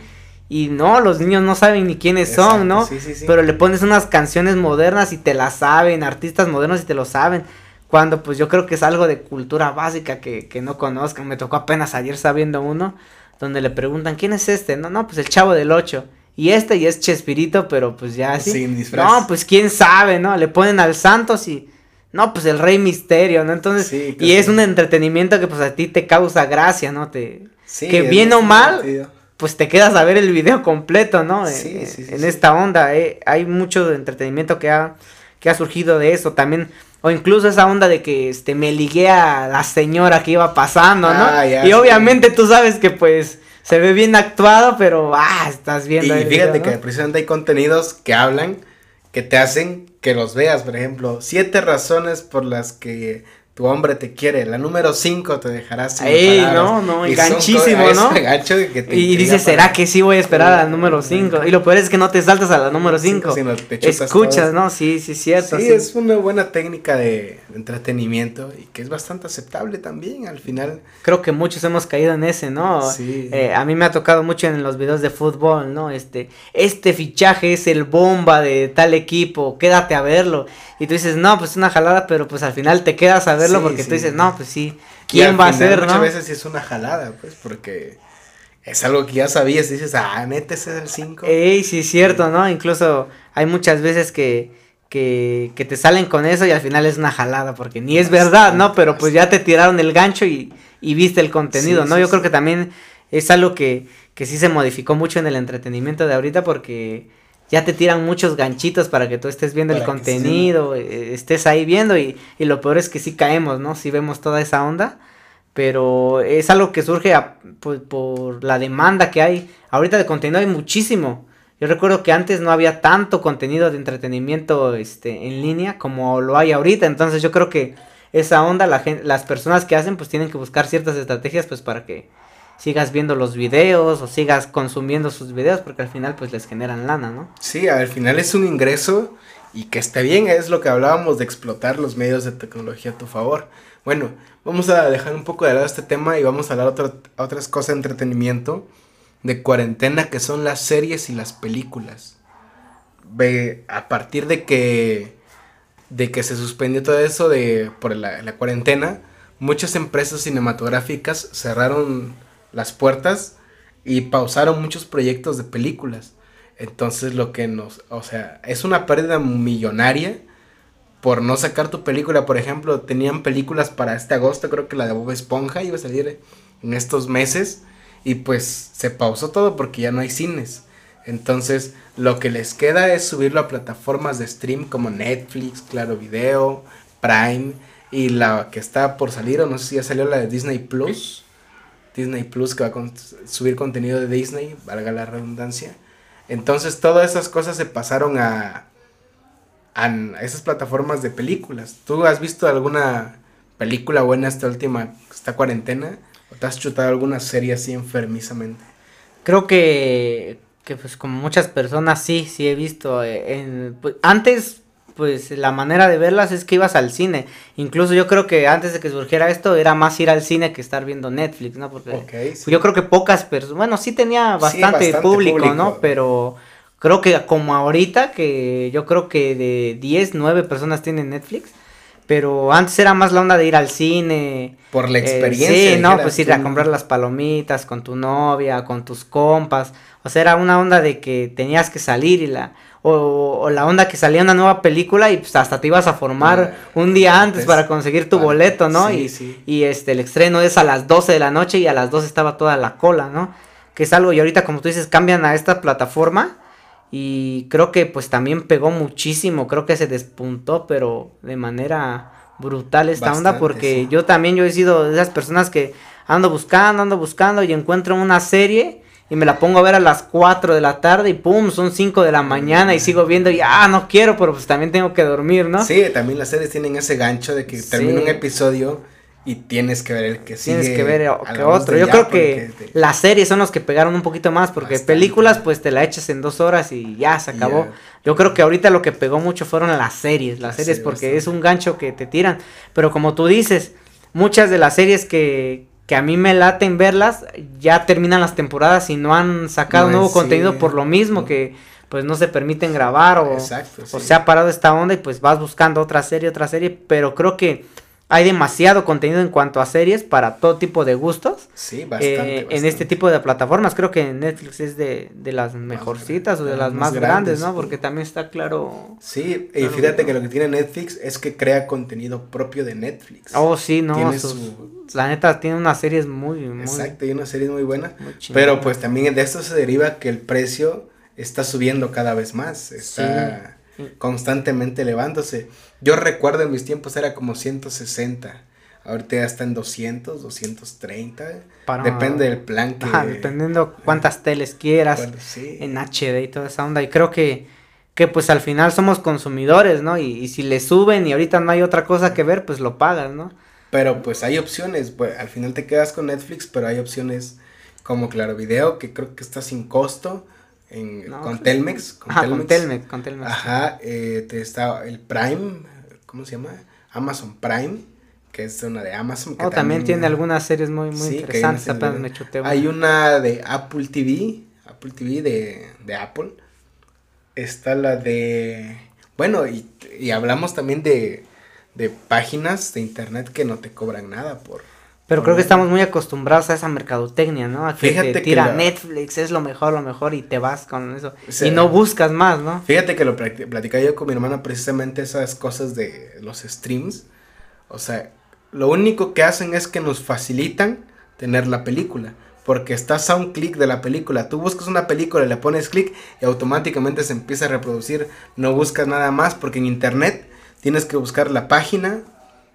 y no, los niños no saben ni quiénes son, ¿no? Sí, sí, sí. Pero le pones unas canciones modernas y te las saben, artistas modernos y te lo saben. Cuando pues yo creo que es algo de cultura básica que, que no conozcan. Me tocó apenas ayer sabiendo uno, donde le preguntan, ¿quién es este? No, no, pues el chavo del 8. Y este y es Chespirito, pero pues ya así. No, pues quién sabe, ¿no? Le ponen al Santos y... No, pues el Rey Misterio, ¿no? Entonces, y es un entretenimiento que pues a ti te causa gracia, ¿no? Te, que bien o mal, pues te quedas a ver el video completo, ¿no? Sí, en, sí, en esta onda, eh, hay mucho entretenimiento que ha, que ha surgido de eso también. O incluso esa onda de que este me ligué a la señora que iba pasando, ¿no? Ah, y obviamente tú sabes que pues se ve bien actuado, pero ah, estás viendo. Y fíjate que precisamente hay contenidos que hablan, que te hacen que los veas, por ejemplo, siete razones por las que tu hombre te quiere, la número 5 te dejará sin Ey, no, no, enganchísimo, ¿no? y dices, ¿será que sí voy a esperar al número 5? Y lo peor es que no te saltas a la número 5. Escuchas, ¿no? Sí, sí, cierto. Sí, es una buena técnica de entretenimiento y que es bastante aceptable también al final. Creo que muchos hemos caído en ese, ¿no? Sí. Eh, a mí me ha tocado mucho en los videos de fútbol, ¿no? Este, este fichaje es el bomba de tal equipo, quédate a verlo. Y tú dices, no, pues es una jalada, pero pues al final te quedas a verlo porque tú dices, no, pues sí, ¿quién va a ser, muchas veces sí es una jalada, pues, porque es algo que ya sabías, y dices, ah, neta, ese es el 5. Ey, sí, es cierto, ¿no? Incluso hay muchas veces que, que, que te salen con eso y al final es una jalada, porque ni es verdad, ¿no? Pero pues ya te tiraron el gancho y, y viste el contenido, ¿no? Yo creo que también es algo que, que sí se modificó mucho en el entretenimiento de ahorita porque ya te tiran muchos ganchitos para que tú estés viendo el contenido, eh, estés ahí viendo y, y, lo peor es que sí caemos, ¿no? Sí vemos toda esa onda, pero es algo que surge por, la demanda que hay. Ahorita de contenido hay muchísimo. Yo recuerdo que antes no había tanto contenido de entretenimiento este, en línea como lo hay ahorita, entonces yo creo que esa onda la gente, las personas que hacen pues tienen que buscar ciertas estrategias pues para que sigas viendo los videos o sigas consumiendo sus videos porque al final pues les generan lana, ¿no? Sí, al final es un ingreso y que esté bien, es lo que hablábamos de explotar los medios de tecnología a tu favor. Bueno, vamos a dejar un poco de lado este tema y vamos a hablar otra, otras cosas de entretenimiento, de cuarentena, que son las series y las películas. Ve, a partir de que, de que se suspendió todo eso de, por la, la cuarentena, muchas empresas cinematográficas cerraron las puertas y pausaron muchos proyectos de películas. Entonces lo que nos, o sea, es una pérdida millonaria por no sacar tu película. Por ejemplo, tenían películas para este agosto, creo que la de Bob Esponja iba a salir en estos meses y pues se pausó todo porque ya no hay cines. Entonces lo que les queda es subirlo a plataformas de stream como Netflix, Claro Video, Prime y la que está por salir, o no sé si ya salió la de Disney Plus. Disney Plus que va a subir contenido de Disney, valga la redundancia. Entonces todas esas cosas se pasaron a, a esas plataformas de películas. ¿Tú has visto alguna película buena esta última, esta cuarentena? ¿O te has chutado alguna serie así enfermizamente? Creo que, que pues como muchas personas sí, sí he visto. Eh, en, pues, antes pues la manera de verlas es que ibas al cine. Incluso yo creo que antes de que surgiera esto era más ir al cine que estar viendo Netflix, ¿no? Porque yo creo que pocas personas, bueno, sí tenía bastante, público, ¿no? Pero creo que como ahorita, que yo creo que de 10, 9 personas tienen Netflix. Pero antes era más la onda de ir al cine. Por la experiencia. sí, no, pues ir a comprar las palomitas con tu novia, con tus compas. O sea, era una onda de que tenías que salir y la o, la onda que salía una nueva película y pues hasta te ibas a formar un día antes para conseguir tu boleto, ¿no? y, y este, el estreno es a las 12 de la noche y a las 2 estaba toda la cola, ¿no? Que es algo, y ahorita como tú dices, cambian a esta plataforma y creo que pues también pegó muchísimo, creo que se despuntó, pero de manera brutal esta onda porque yo también yo he sido de esas personas que ando buscando, ando buscando y encuentro una serie y me la pongo a ver a las 4 de la tarde y pum, son 5 de la mañana y sigo viendo y ah, no quiero, pero pues también tengo que dormir, ¿no? Sí, también las series tienen ese gancho de que termina un episodio y tienes que ver el que sigue. Tienes que ver que otro. Yo creo que las series son los que pegaron un poquito más porque películas pues te la echas en dos horas y ya se acabó. Yo creo que ahorita lo que pegó mucho fueron las series, las, series porque es un gancho que te tiran. Pero como tú dices, muchas de las series que, que a mí me laten verlas, ya terminan las temporadas y no han sacado nuevo contenido por lo mismo que pues no se permiten grabar o, o se ha parado esta onda y pues vas buscando otra serie, otra serie, pero creo que hay demasiado contenido en cuanto a series para todo tipo de gustos. Sí, bastante, eh, En este tipo de plataformas. Creo que Netflix es de, de las mejorcitas o de las más, grandes, ¿no? Porque también está claro. Sí, y fíjate que lo que tiene Netflix es que crea contenido propio de Netflix. Oh, sí, no. La neta tiene unas series muy, muy. Exacto, y unas series muy buenas. pero pues también de esto se deriva que el precio está subiendo cada vez más. Está constantemente elevándose. Yo recuerdo en mis tiempos era como 160. Ahorita ya está en 200, 230. Depende del plan que. dependiendo cuántas teles quieras. En HD y toda esa onda. Y creo que que pues al final somos consumidores, ¿no? Y, si le suben y ahorita no hay otra cosa que ver, pues lo pagas, ¿no? Pero pues hay opciones, pues al final te quedas con Netflix, pero hay opciones como Claro Video, que creo que está sin costo, en, con, Telmex, con, Telmex. con Telmex. Ajá, eh, te está el Prime, ¿cómo se llama? Amazon Prime, que es una de Amazon. Que oh, también, tiene algunas series muy, muy interesantes, apenas me Hay una de Apple TV, Apple TV de, de Apple, está la de, bueno, y, y hablamos también de, de páginas de internet que no te cobran nada por pero creo que estamos muy acostumbrados a esa mercadotecnia, ¿no? A que Fíjate te tira Netflix, es lo mejor, lo mejor, y te vas con eso. y no buscas más, ¿no? Fíjate que lo platicaba yo con mi hermana precisamente esas cosas de los streams. O sea, lo único que hacen es que nos facilitan tener la película. Porque estás a un clic de la película. Tú buscas una película, le pones clic y automáticamente se empieza a reproducir. No buscas nada más porque en internet tienes que buscar la página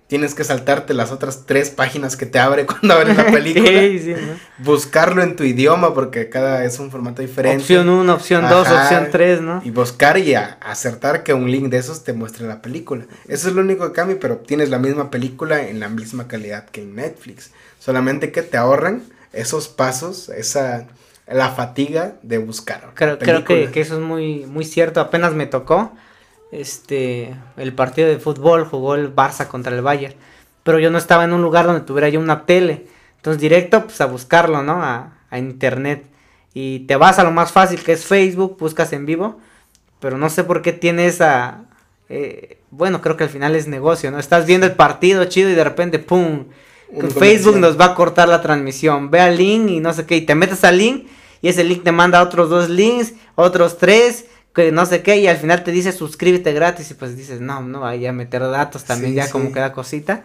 tienes que saltarte las otras tres páginas que te abre cuando abres la película. Buscarlo en tu idioma porque cada es un formato diferente. Opción 1, opción 2, opción 3, ¿no? Y buscar y acertar que un link de esos te muestre la película. Eso es lo único que cambia, pero tienes la misma película en la misma calidad que en Netflix. Solamente que te ahorran esos pasos, esa la fatiga de buscar. Creo, creo que, que, eso es muy, muy cierto. Apenas me tocó este, el partido de fútbol, jugó el Barça contra el Bayern, pero yo no estaba en un lugar donde tuviera yo una tele, entonces directo pues a buscarlo, ¿no? A, internet y te vas a lo más fácil que es Facebook, buscas en vivo, pero no sé por qué tiene esa, eh, bueno, creo que al final es negocio, ¿no? Estás viendo el partido chido y de repente, ¡pum! Facebook nos va a cortar la transmisión, ve al link y no sé qué, y te metes al link y ese link te manda otros dos links, otros tres, que no sé qué, y al final te dice suscríbete gratis, y pues dices, no, no, vaya a meter datos también, ya como queda cosita,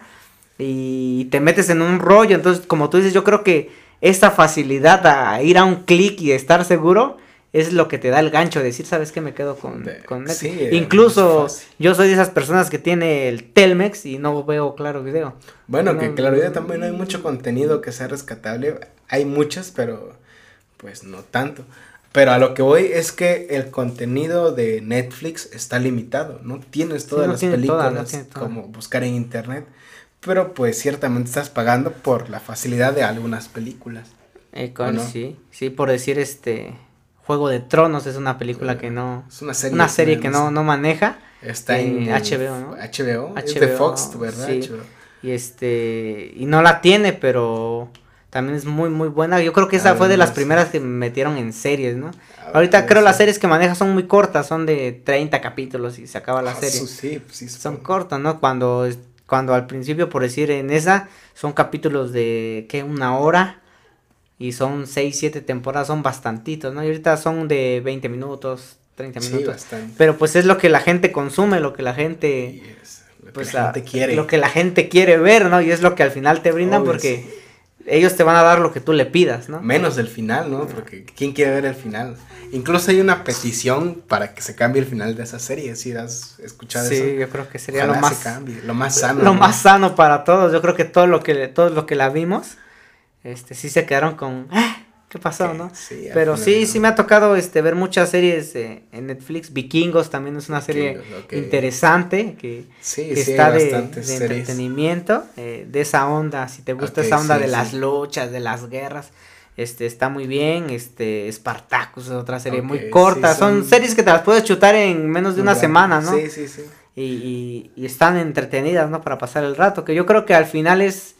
y te metes en un rollo, entonces, como tú dices, yo creo que esa facilidad a ir a un clic y estar seguro, es lo que te da el gancho de decir, ¿sabes qué? Me quedo con, con Incluso yo soy de esas personas que tiene el Telmex y no veo Claro Video. Bueno, que Claro Video también hay mucho contenido que sea rescatable. Hay muchas, pero pues no tanto. Pero a lo que voy es que el contenido de Netflix está limitado. No tienes todas las películas como buscar en internet. Pero pues ciertamente estás pagando por la facilidad de algunas películas. Eh, Sí, sí, por decir este Juego de Tronos es una película que no... Es una serie. Una serie que no, no maneja. Está en HBO, ¿no? HBO, es de Fox, ¿verdad? Sí. Y este, y no la tiene, pero también es muy, muy buena. Yo creo que esa fue de las primeras que metieron en series, ¿no? Ahorita creo las series que maneja son muy cortas, son de 30 capítulos y se acaba la ah, serie. Sí, pues sí, son cortas, ¿no? Cuando, cuando al principio, por decir, en esa son capítulos de, ¿qué? Una hora y son 6, 7 temporadas, son bastantitos, ¿no? Y ahorita son de 20 minutos, 30 minutos. Sí, Pero pues es lo que la gente consume, lo que la gente... lo pues, la gente quiere. Lo que la gente quiere ver, ¿no? Y es lo que al final te brindan porque ellos te van a dar lo que tú le pidas, ¿no? Menos el final, ¿no? Porque ¿quién quiere ver el final? Incluso hay una petición para que se cambie el final de esa serie, si has escuchado eso. Sí, yo creo que sería lo más lo más sano. Lo más sano para todos. Yo creo que todo lo que todo lo que la vimos este sí se quedaron con ah, qué pasó, ¿no? Pero sí, sí me ha tocado este ver muchas series eh, en Netflix. Vikingos también es una serie interesante que, está de, entretenimiento, eh, de esa onda. Si te gusta esa onda de las luchas, de las guerras, este está muy bien. Este Spartacus es otra serie muy corta. Son series que te las puedes chutar en menos de una semana, ¿no? Sí, sí, sí. Y, y están entretenidas, ¿no? Para pasar el rato. Que yo creo que al final es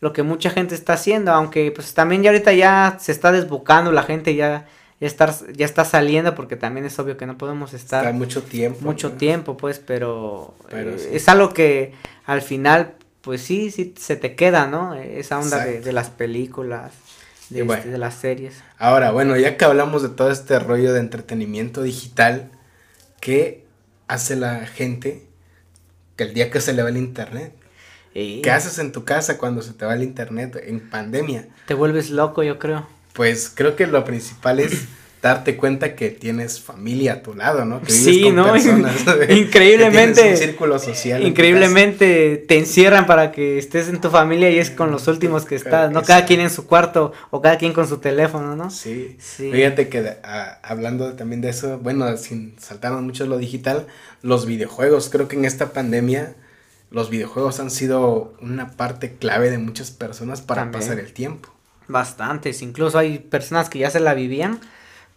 lo que mucha gente está haciendo, aunque pues también ya ahorita ya se está desbocando, la gente ya, ya, está, ya está saliendo porque también es obvio que no podemos estar mucho tiempo. Mucho tiempo, pues, pero, eh, es algo que al final, pues sí, sí se te queda, ¿no? Esa onda de, las películas. De, este, de las series. Ahora, bueno, ya que hablamos de todo este rollo de entretenimiento digital, ¿qué hace la gente que el día que se le va el internet? ¿Qué haces en tu casa cuando se te va el internet en pandemia? Te vuelves loco, yo creo. Pues creo que lo principal es darte cuenta que tienes familia a tu lado, ¿no? Que vives sí, con ¿no? Personas, increíblemente. un círculo social. Increíblemente te encierran para que estés en tu familia y es con los últimos que estás, ¿no? Cada quien en su cuarto o cada quien con su teléfono, ¿no? Sí. sí. Fíjate que hablando también de eso, bueno, sin saltarnos mucho lo digital, los videojuegos, creo que en esta pandemia los videojuegos han sido una parte clave de muchas personas para pasar el tiempo. Bastantes, incluso hay personas que ya se la vivían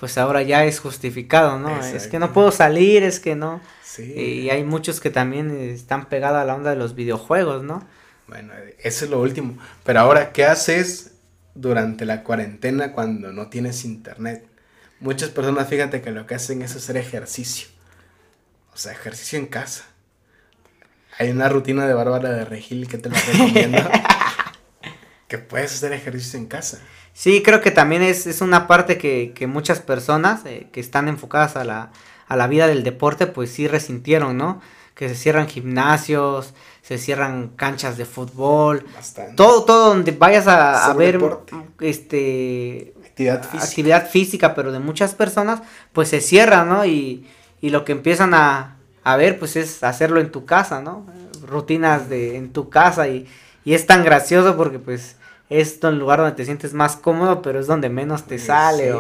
pues ahora ya es justificado, ¿no? Es que no puedo salir, es que no. Sí. Y hay muchos que también están pegados a la onda de los videojuegos, ¿no? Bueno, eso es lo último. Pero ahora, ¿qué haces durante la cuarentena cuando no tienes internet? Muchas personas, fíjate que lo que hacen es hacer ejercicio. O sea, ejercicio en casa. Hay una rutina de Bárbara de Regil que te la recomiendo. que puedes hacer ejercicio en casa. Sí, creo que también es, es una parte que, que muchas personas eh, que están enfocadas a la, a la vida del deporte, pues sí resintieron, ¿no? Que se cierran gimnasios, se cierran canchas de fútbol, Bastante. todo, todo donde vayas a, a ver este actividad física. actividad física, pero de muchas personas, pues se cierra, ¿no? Y, y lo que empiezan a, a ver, pues es hacerlo en tu casa, ¿no? Rutinas de en tu casa y, y es tan gracioso porque pues es el lugar donde te sientes más cómodo, pero es donde menos te sale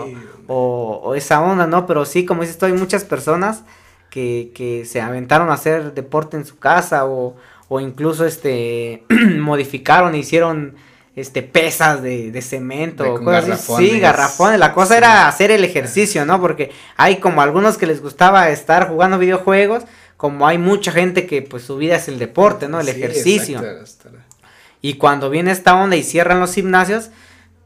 o, esa onda, ¿no? Pero sí, como dices hay muchas personas que, que se aventaron a hacer deporte en su casa o, o incluso este modificaron, hicieron este pesas de, de cemento, cosas así. Sí, garrafones. La cosa era hacer el ejercicio, ¿no? Porque hay como algunos que les gustaba estar jugando videojuegos, como hay mucha gente que pues su vida es el deporte, ¿no? El ejercicio. Y cuando viene esta onda y cierran los gimnasios,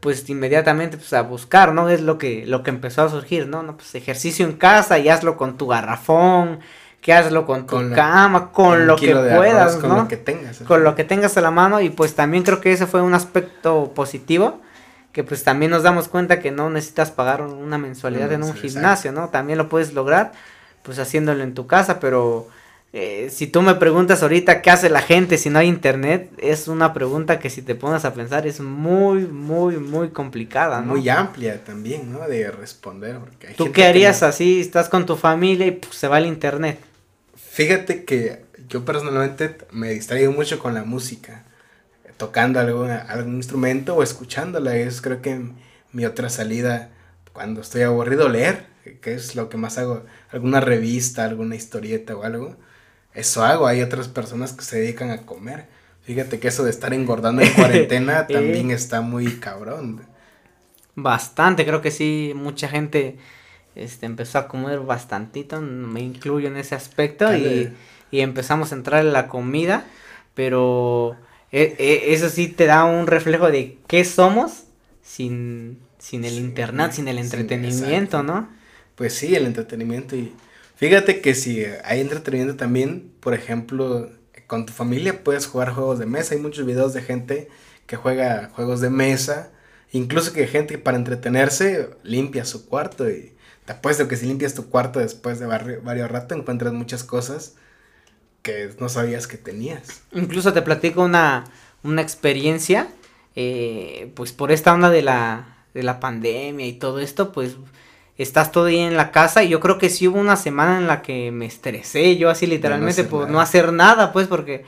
pues inmediatamente pues a buscar, ¿no? Es lo que, lo que empezó a surgir, ¿no? no pues ejercicio en casa y hazlo con tu garrafón, que hazlo con tu cama, con, lo que puedas, ¿no? Con lo que tengas. Con lo que tengas a la mano y pues también creo que ese fue un aspecto positivo, que pues también nos damos cuenta que no necesitas pagar una mensualidad en un gimnasio, ¿no? También lo puedes lograr pues haciéndolo en tu casa, pero eh, si tú me preguntas ahorita qué hace la gente si no hay internet, es una pregunta que si te pones a pensar es muy, muy, muy complicada, ¿no? Muy amplia también, ¿no? De responder. Porque ¿Tú qué harías así? Estás con tu familia y pues, se va el internet. Fíjate que yo personalmente me distraigo mucho con la música, tocando algún, algún instrumento o escuchándola. Es creo que mi otra salida cuando estoy aburrido, leer, que es lo que más hago, alguna revista, alguna historieta o algo eso hago. Hay otras personas que se dedican a comer. Fíjate que eso de estar engordando en cuarentena también está muy cabrón. Bastante, creo que sí, mucha gente este, empezó a comer bastantito, me incluyo en ese aspecto y, empezamos a entrar en la comida, pero e, e, eso sí te da un reflejo de qué somos sin, sin el internet, sin el entretenimiento, ¿no? Pues sí, el entretenimiento y Fíjate que si hay entretenimiento también, por ejemplo, con tu familia puedes jugar juegos de mesa. Hay muchos videos de gente que juega juegos de mesa. Incluso que gente para entretenerse limpia su cuarto. Y te apuesto que si limpias tu cuarto después de varios ratos encuentras muchas cosas que no sabías que tenías. Incluso te platico una, una experiencia. Eh, pues por esta onda de la, de la pandemia y todo esto, pues estás todo día en la casa y yo creo que sí hubo una semana en la que me estresé yo así literalmente por no hacer nada, pues porque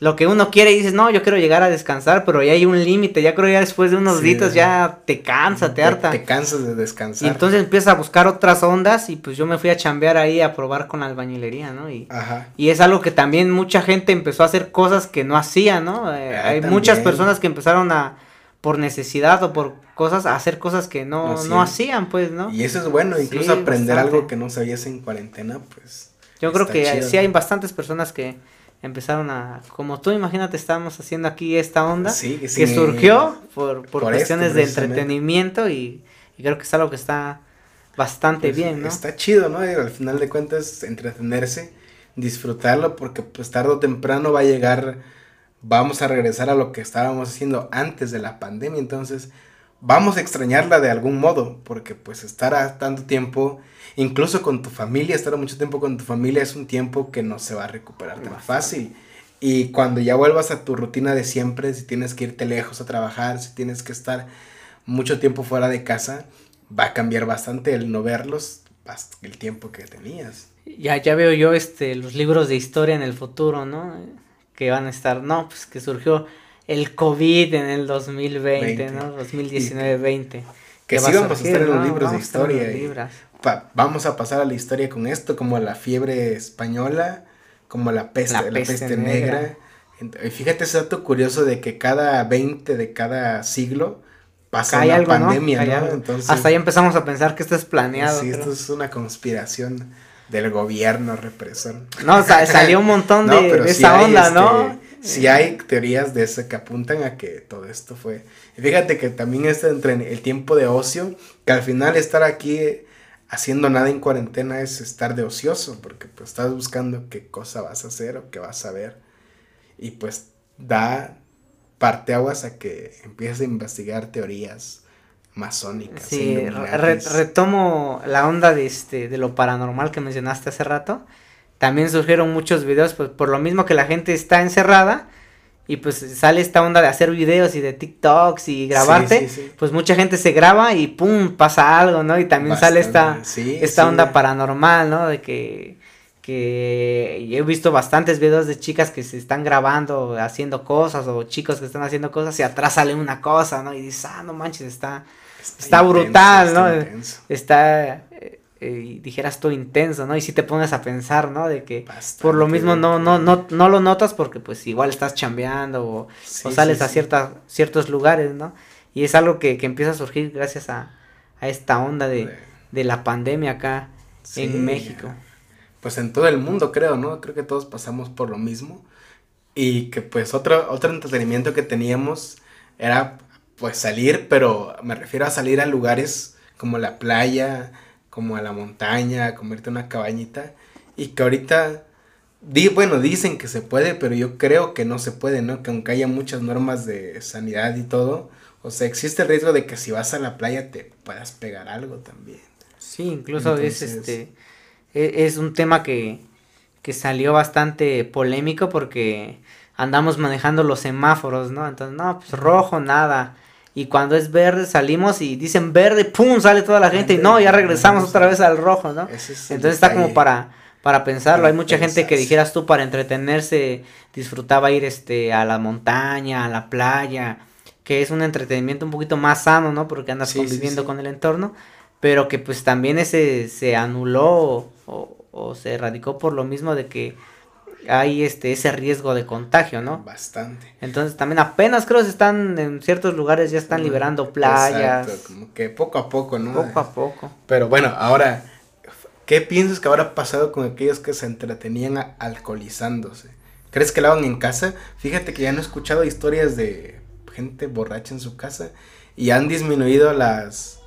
lo que uno quiere y dices, no, yo quiero llegar a descansar, pero ya hay un límite, ya creo ya después de unos días ya te cansa, te, harta. Te cansas de descansar. Y entonces empiezas a buscar otras ondas y pues yo me fui a chambear ahí a probar con la albañilería, ¿no? Y, y es algo que también mucha gente empezó a hacer cosas que no hacía, ¿no? Eh, ah, hay muchas personas que empezaron a, por necesidad o por cosas, hacer cosas que no, no, hacían, pues, ¿no? Y eso es bueno, incluso aprender algo que no sabías en cuarentena, pues. Yo creo que sí hay bastantes personas que empezaron a, como tú imagínate, estábamos haciendo aquí esta onda que surgió por, por, cuestiones de entretenimiento y, creo que es algo que está bastante pues, bien, ¿no? Está chido, ¿no? al final de cuentas, entretenerse, disfrutarlo, porque pues tarde o temprano va a llegar vamos a regresar a lo que estábamos haciendo antes de la pandemia, entonces vamos a extrañarla de algún modo, porque pues estar a tanto tiempo, incluso con tu familia, estar mucho tiempo con tu familia es un tiempo que no se va a recuperar tan fácil. Y cuando ya vuelvas a tu rutina de siempre, si tienes que irte lejos a trabajar, si tienes que estar mucho tiempo fuera de casa, va a cambiar bastante el no verlos el tiempo que tenías. Ya, ya veo yo este, los libros de historia en el futuro, ¿no? Que van a estar, no, pues que surgió el COVID en el 2020, ¿no? 2019-20. Que sí vamos a estar en los libros de historia. Vamos a pasar a la historia con esto, como la fiebre española, como la peste, la peste, negra. Fíjate ese dato curioso de que cada 20 de cada siglo pasa una pandemia, ¿no? Hasta ahí empezamos a pensar que esto es planeado. Sí, esto es una conspiración del gobierno represor. No, salió un montón de, esa onda, ¿no? Este, sí hay teorías de eso que apuntan a que todo esto fue. Fíjate que también está entre el tiempo de ocio, que al final estar aquí haciendo nada en cuarentena es estar de ocioso, porque pues estás buscando qué cosa vas a hacer o qué vas a ver. Y pues da parteaguas a que empieces a investigar teorías masónicas. Sí, retomo la onda de, este, de lo paranormal que mencionaste hace rato. También surgieron muchos videos, pues por lo mismo que la gente está encerrada y pues sale esta onda de hacer videos y de TikToks y grabarte, pues mucha gente se graba y pum, pasa algo, ¿no? Y también sale esta, esta onda paranormal, ¿no? De que que he visto bastantes videos de chicas que se están grabando haciendo cosas o chicos que están haciendo cosas y atrás sale una cosa, ¿no? Y dices, ah, no manches, está, está, brutal, ¿no? Está, eh, eh, dijeras tú intenso, ¿no? Y si te pones a pensar, ¿no? De que por lo mismo no, no, no, no lo notas porque pues igual estás chambeando o, sales a ciertas, ciertos lugares, ¿no? Y es algo que, que empieza a surgir gracias a, a esta onda de, de la pandemia acá en México pues en todo el mundo creo, ¿no? Creo que todos pasamos por lo mismo. Y que pues otro, otro entretenimiento que teníamos era pues salir, pero me refiero a salir a lugares como la playa, como a la montaña, comerte una cabañita. Y que ahorita, di, bueno, dicen que se puede, pero yo creo que no se puede, ¿no? Que aunque haya muchas normas de sanidad y todo, o sea, existe el riesgo de que si vas a la playa te puedas pegar algo también. Sí, incluso es este e, es un tema que, que salió bastante polémico porque andamos manejando los semáforos, ¿no? Entonces, no, pues rojo, nada. Y cuando es verde salimos y dicen verde, ¡pum! sale toda la gente y no, ya regresamos otra vez al rojo, ¿no? Entonces está como para, para pensarlo. Hay mucha gente que dijeras tú para entretenerse, disfrutaba ir este a la montaña, a la playa, que es un entretenimiento un poquito más sano, ¿no? Porque andas conviviendo con el entorno pero que pues también ese se anuló o, se erradicó por lo mismo de que hay este ese riesgo de contagio, ¿no? Bastante. Entonces también apenas creo que están en ciertos lugares ya están liberando playas. Exacto, como que poco a poco, ¿no? Poco a poco. Pero bueno, ahora, ¿qué piensas que habrá pasado con aquellos que se entretenían alcoholizándose? ¿Crees que lo hagan en casa? Fíjate que ya no he escuchado historias de gente borracha en su casa y han disminuido las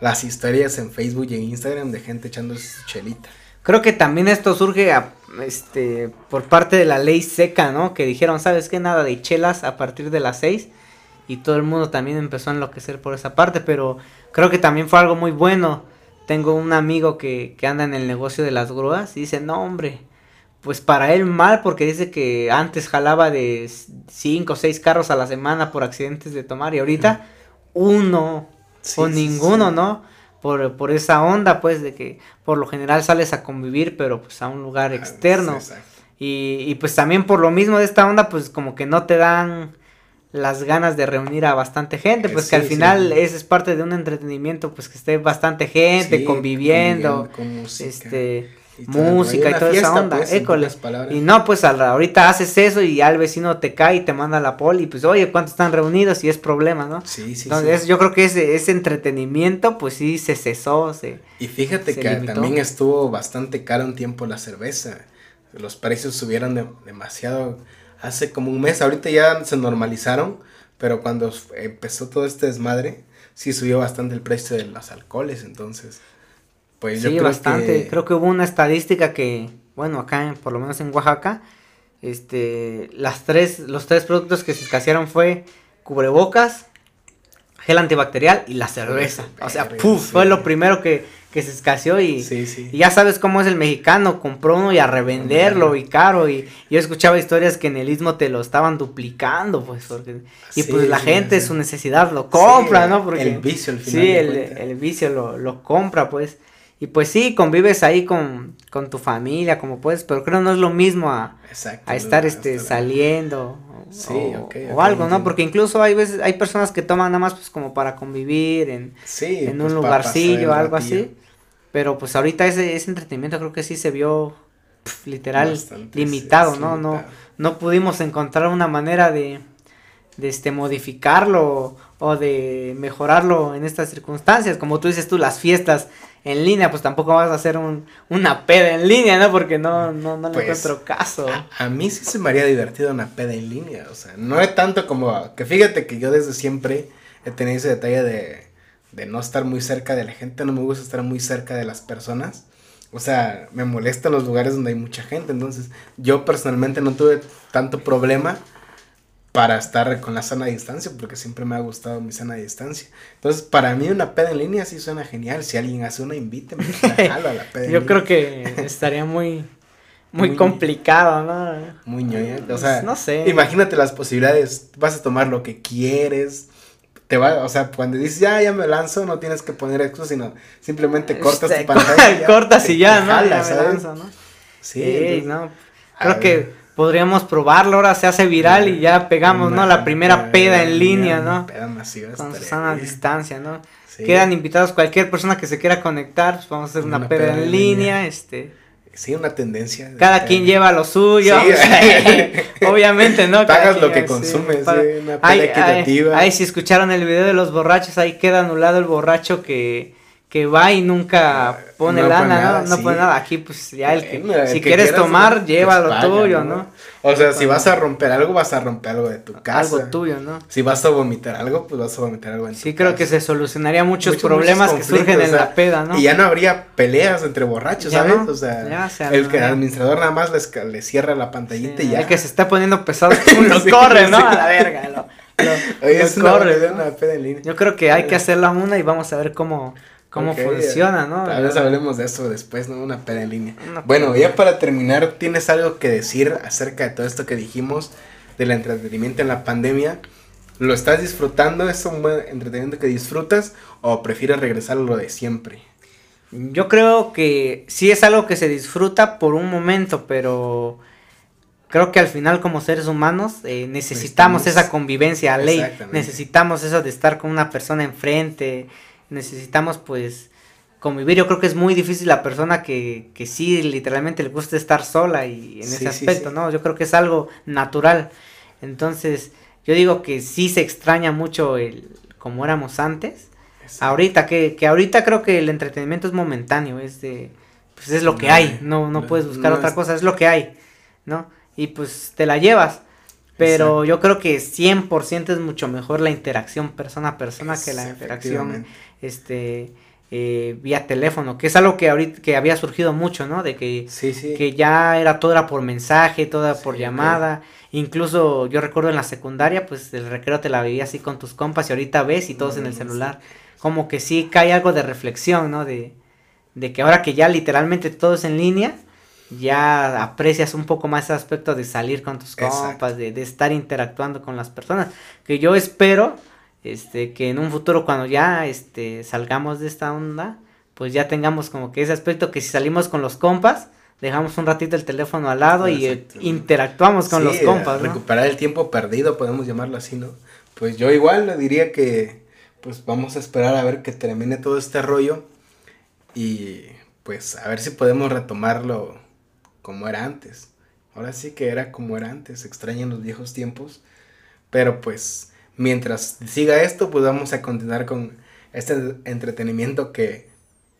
las historias en Facebook y en Instagram de gente echando su chelita. Creo que también esto surge a, este, por parte de la ley seca, ¿no? Que dijeron, ¿sabes qué? Nada de chelas a partir de las seis. Y todo el mundo también empezó a enloquecer por esa parte, pero creo que también fue algo muy bueno. Tengo un amigo que, que anda en el negocio de las grúas y dice, no hombre, pues para él mal porque dice que antes jalaba de cinco o seis carros a la semana por accidentes de tomar y ahorita uno o ninguno, ¿no? Por, por esa onda, pues, de que por lo general sales a convivir, pero pues a un lugar ah, externo. y, y pues también por lo mismo de esta onda, pues como que no te dan las ganas de reunir a bastante gente, pues que al final es, es, parte de un entretenimiento, pues que esté bastante gente conviviendo, este música y toda esa onda, pues, Y no, pues ahorita haces eso y al vecino te cae y te manda la poli, pues oye, ¿cuántos están reunidos? Y es problema, ¿no? Sí, sí, Entonces yo creo que ese, ese entretenimiento, pues sí, se cesó, se Y fíjate que también estuvo bastante caro un tiempo la cerveza, los precios subieron demasiado. Hace como un mes, ahorita ya se normalizaron, pero cuando empezó todo este desmadre, sí subió bastante el precio de los alcoholes, entonces... Pues sí, bastante. Creo que hubo una estadística que, bueno, acá, por lo menos en Oaxaca, este, las tres, los tres productos que se escasearon fue cubrebocas, gel antibacterial y la cerveza. O sea, puf, fue lo primero que, que se escaseó y, Sí, sí. y ya sabes cómo es el mexicano, compró uno y a revenderlo y caro y yo escuchaba historias que en el istmo te lo estaban duplicando pues porque y Sí, pues la sí, gente sí. su necesidad lo compra, Sí, ¿no? Porque el vicio al final Sí, el, el vicio lo, lo compra pues y pues sí, convives ahí con, con tu familia como puedes, pero creo no es lo mismo a, Exacto. a estar este saliendo o, Sí, o- algo, ¿no? Porque incluso hay veces hay personas que toman nada más pues como para convivir en, Sí, en pues, un pa' lugarcillo o algo ratillo. así. Pero pues ahorita ese, ese entretenimiento creo que sí se vio literal Bastante, limitado, sí, ¿no? No, no pudimos encontrar una manera de, de este modificarlo o de mejorarlo en estas circunstancias. Como tú dices tú, las fiestas en línea, pues tampoco vas a hacer un, una peda en línea, ¿no? Porque no, no, no le Pues, encuentro caso. A mí sí se me haría divertido una peda en línea, o sea, no es tanto como que fíjate que yo desde siempre he tenido ese detalle de, de no estar muy cerca de la gente, no me gusta estar muy cerca de las personas. O sea, me molestan los lugares donde hay mucha gente, entonces yo personalmente no tuve tanto problema para estar con la sana distancia, porque siempre me ha gustado mi sana distancia. Entonces, para mí una peda en línea sí suena genial. Si alguien hace una, invíteme. jalo a la peda en Yo línea. creo que estaría muy, muy, Muy- complicado, ¿no? Muy ñoña. O Pues, sea, no sé. Imagínate las posibilidades. Vas a tomar lo que quieres. Te va, o sea, cuando dices ya, ya me lanzo, no tienes que poner excusas, sino simplemente cortas Este, tu pantalla. cortas y ya, te ¿no? jalas, ya me ¿sabes? lanzo, ¿no? Sí, Ey, entonces, no. Creo que podríamos probarlo, ahora se hace viral y ya pegamos, ¿no? La primera peda en línea, ¿no? Peda masiva. Con sana distancia, ¿no? Sí. Quedan invitados cualquier persona que se quiera conectar, pues vamos a hacer una, Una peda, peda en línea, línea. este, Sí, una tendencia. de cada peda. quien lleva lo suyo, Sí. obviamente, ¿no? Pagas lo que consumes, sí, una peda Ay, ay, equitativa. ay, si escucharon el video de los borrachos, ahí queda anulado el borracho que, que va y nunca pone No pone lana, nada, ¿no? No sí. pone nada, aquí pues ya el que, Bueno, el si que quieres tomar, pues, lleva lo paga, tuyo, ¿no? O sea, si vas a romper algo, vas a romper algo de tu casa. Algo tuyo, ¿no? Si vas a vomitar algo, pues vas a vomitar algo en Sí, tu creo casa. que se solucionaría muchos Muchos- problemas muchos que surgen en o sea, la peda, ¿no? Y ya no habría peleas entre borrachos, Ya ¿sabes? o sea, ya el que el administrador nada más les, le cierra la pantallita Sí, y ya. El que se está poniendo pesado, lo Sí, corre, ¿no? A la verga, lo, Oye, es corre, buena idea, ¿no? una peda en línea. Yo creo que hay que hacerla una y vamos a ver cómo, cómo funciona, ¿no? Tal vez hablemos de eso después, ¿no? Una peda en línea. Una Bueno, peda. ya para terminar, ¿tienes algo que decir acerca de todo esto que dijimos del entretenimiento en la pandemia? ¿Lo estás disfrutando? ¿Es un buen entretenimiento que disfrutas? ¿O prefieres regresar a lo de siempre? Yo creo que sí es algo que se disfruta por un momento, pero creo que al final como seres humanos eh, necesitamos esa convivencia a ley, necesitamos eso de estar con una persona enfrente, necesitamos pues convivir. Yo creo que es muy difícil la persona que, que sí literalmente le gusta estar sola y en Sí, ese aspecto, sí. ¿no? Yo creo que es algo natural. Entonces, yo digo que sí se extraña mucho el como éramos antes. Ahorita, que, que ahorita creo que el entretenimiento es momentáneo, es de, pues es lo que No, hay, no, no no, puedes buscar no otra es- cosa, es lo que hay, ¿no? Y pues te la llevas, pero Exacto. yo creo que 100% es mucho mejor la interacción persona a persona que la interacción. Este, eh, vía teléfono, que es algo que ahorita, que había surgido mucho, ¿no? De que Sí, sí. que ya era todo era por mensaje, toda por llamada. Incluso yo recuerdo en la secundaria, pues el recreo te la veía así con tus compas y ahorita ves y todos en el celular. Como que sí cae algo de reflexión, ¿no? De, de que ahora que ya literalmente todo es en línea, ya aprecias un poco más ese aspecto de salir con tus Exacto. compas, de, de estar interactuando con las personas. Que yo espero, este, que en un futuro cuando ya, este, salgamos de esta onda, pues ya tengamos como que ese aspecto que si salimos con los compas, dejamos un ratito el teléfono al lado y eh, interactuamos con Sí, los compas, ¿no? Recuperar el tiempo perdido, podemos llamarlo así, ¿no? Pues yo igual le diría que, pues vamos a esperar a ver que termine todo este rollo y pues a ver si podemos retomarlo como era antes. Ahora sí que era como era antes, extrañan los viejos tiempos, pero pues mientras siga esto, pues vamos a continuar con este entretenimiento que,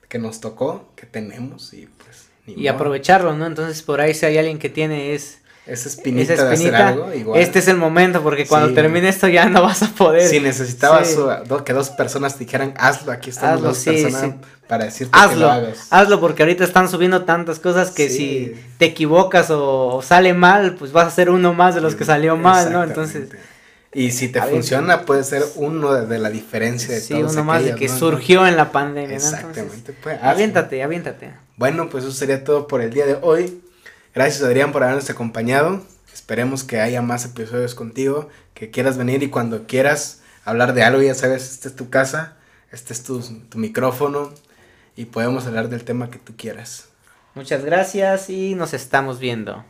que nos tocó, que tenemos y pues... ni Y modo. aprovecharlo, ¿no? Entonces por ahí si hay alguien que tiene es, Esa espinita, esa de hacer espinita, algo, igual. este es el momento porque cuando Sí. termine esto ya no vas a poder. Si necesitabas Sí. do- que dos personas te dijeran, hazlo, aquí estamos Hazlo, dos sí, personas para decirte que lo Hazlo, hagas. hazlo porque ahorita están subiendo tantas cosas que si te equivocas o, o sale mal, pues vas a ser uno más de los que salió mal, ¿no? Entonces. Y si te funciona, puede ser uno de, la diferencia de sí, uno más de que surgió en la pandemia. Exactamente. pues, aviéntate, aviéntate. Bueno, pues eso sería todo por el día de hoy. Gracias Adrián por habernos acompañado. Esperemos que haya más episodios contigo, que quieras venir y cuando quieras hablar de algo, ya sabes, esta es tu casa, este es tu, tu micrófono y podemos hablar del tema que tú quieras. Muchas gracias y nos estamos viendo.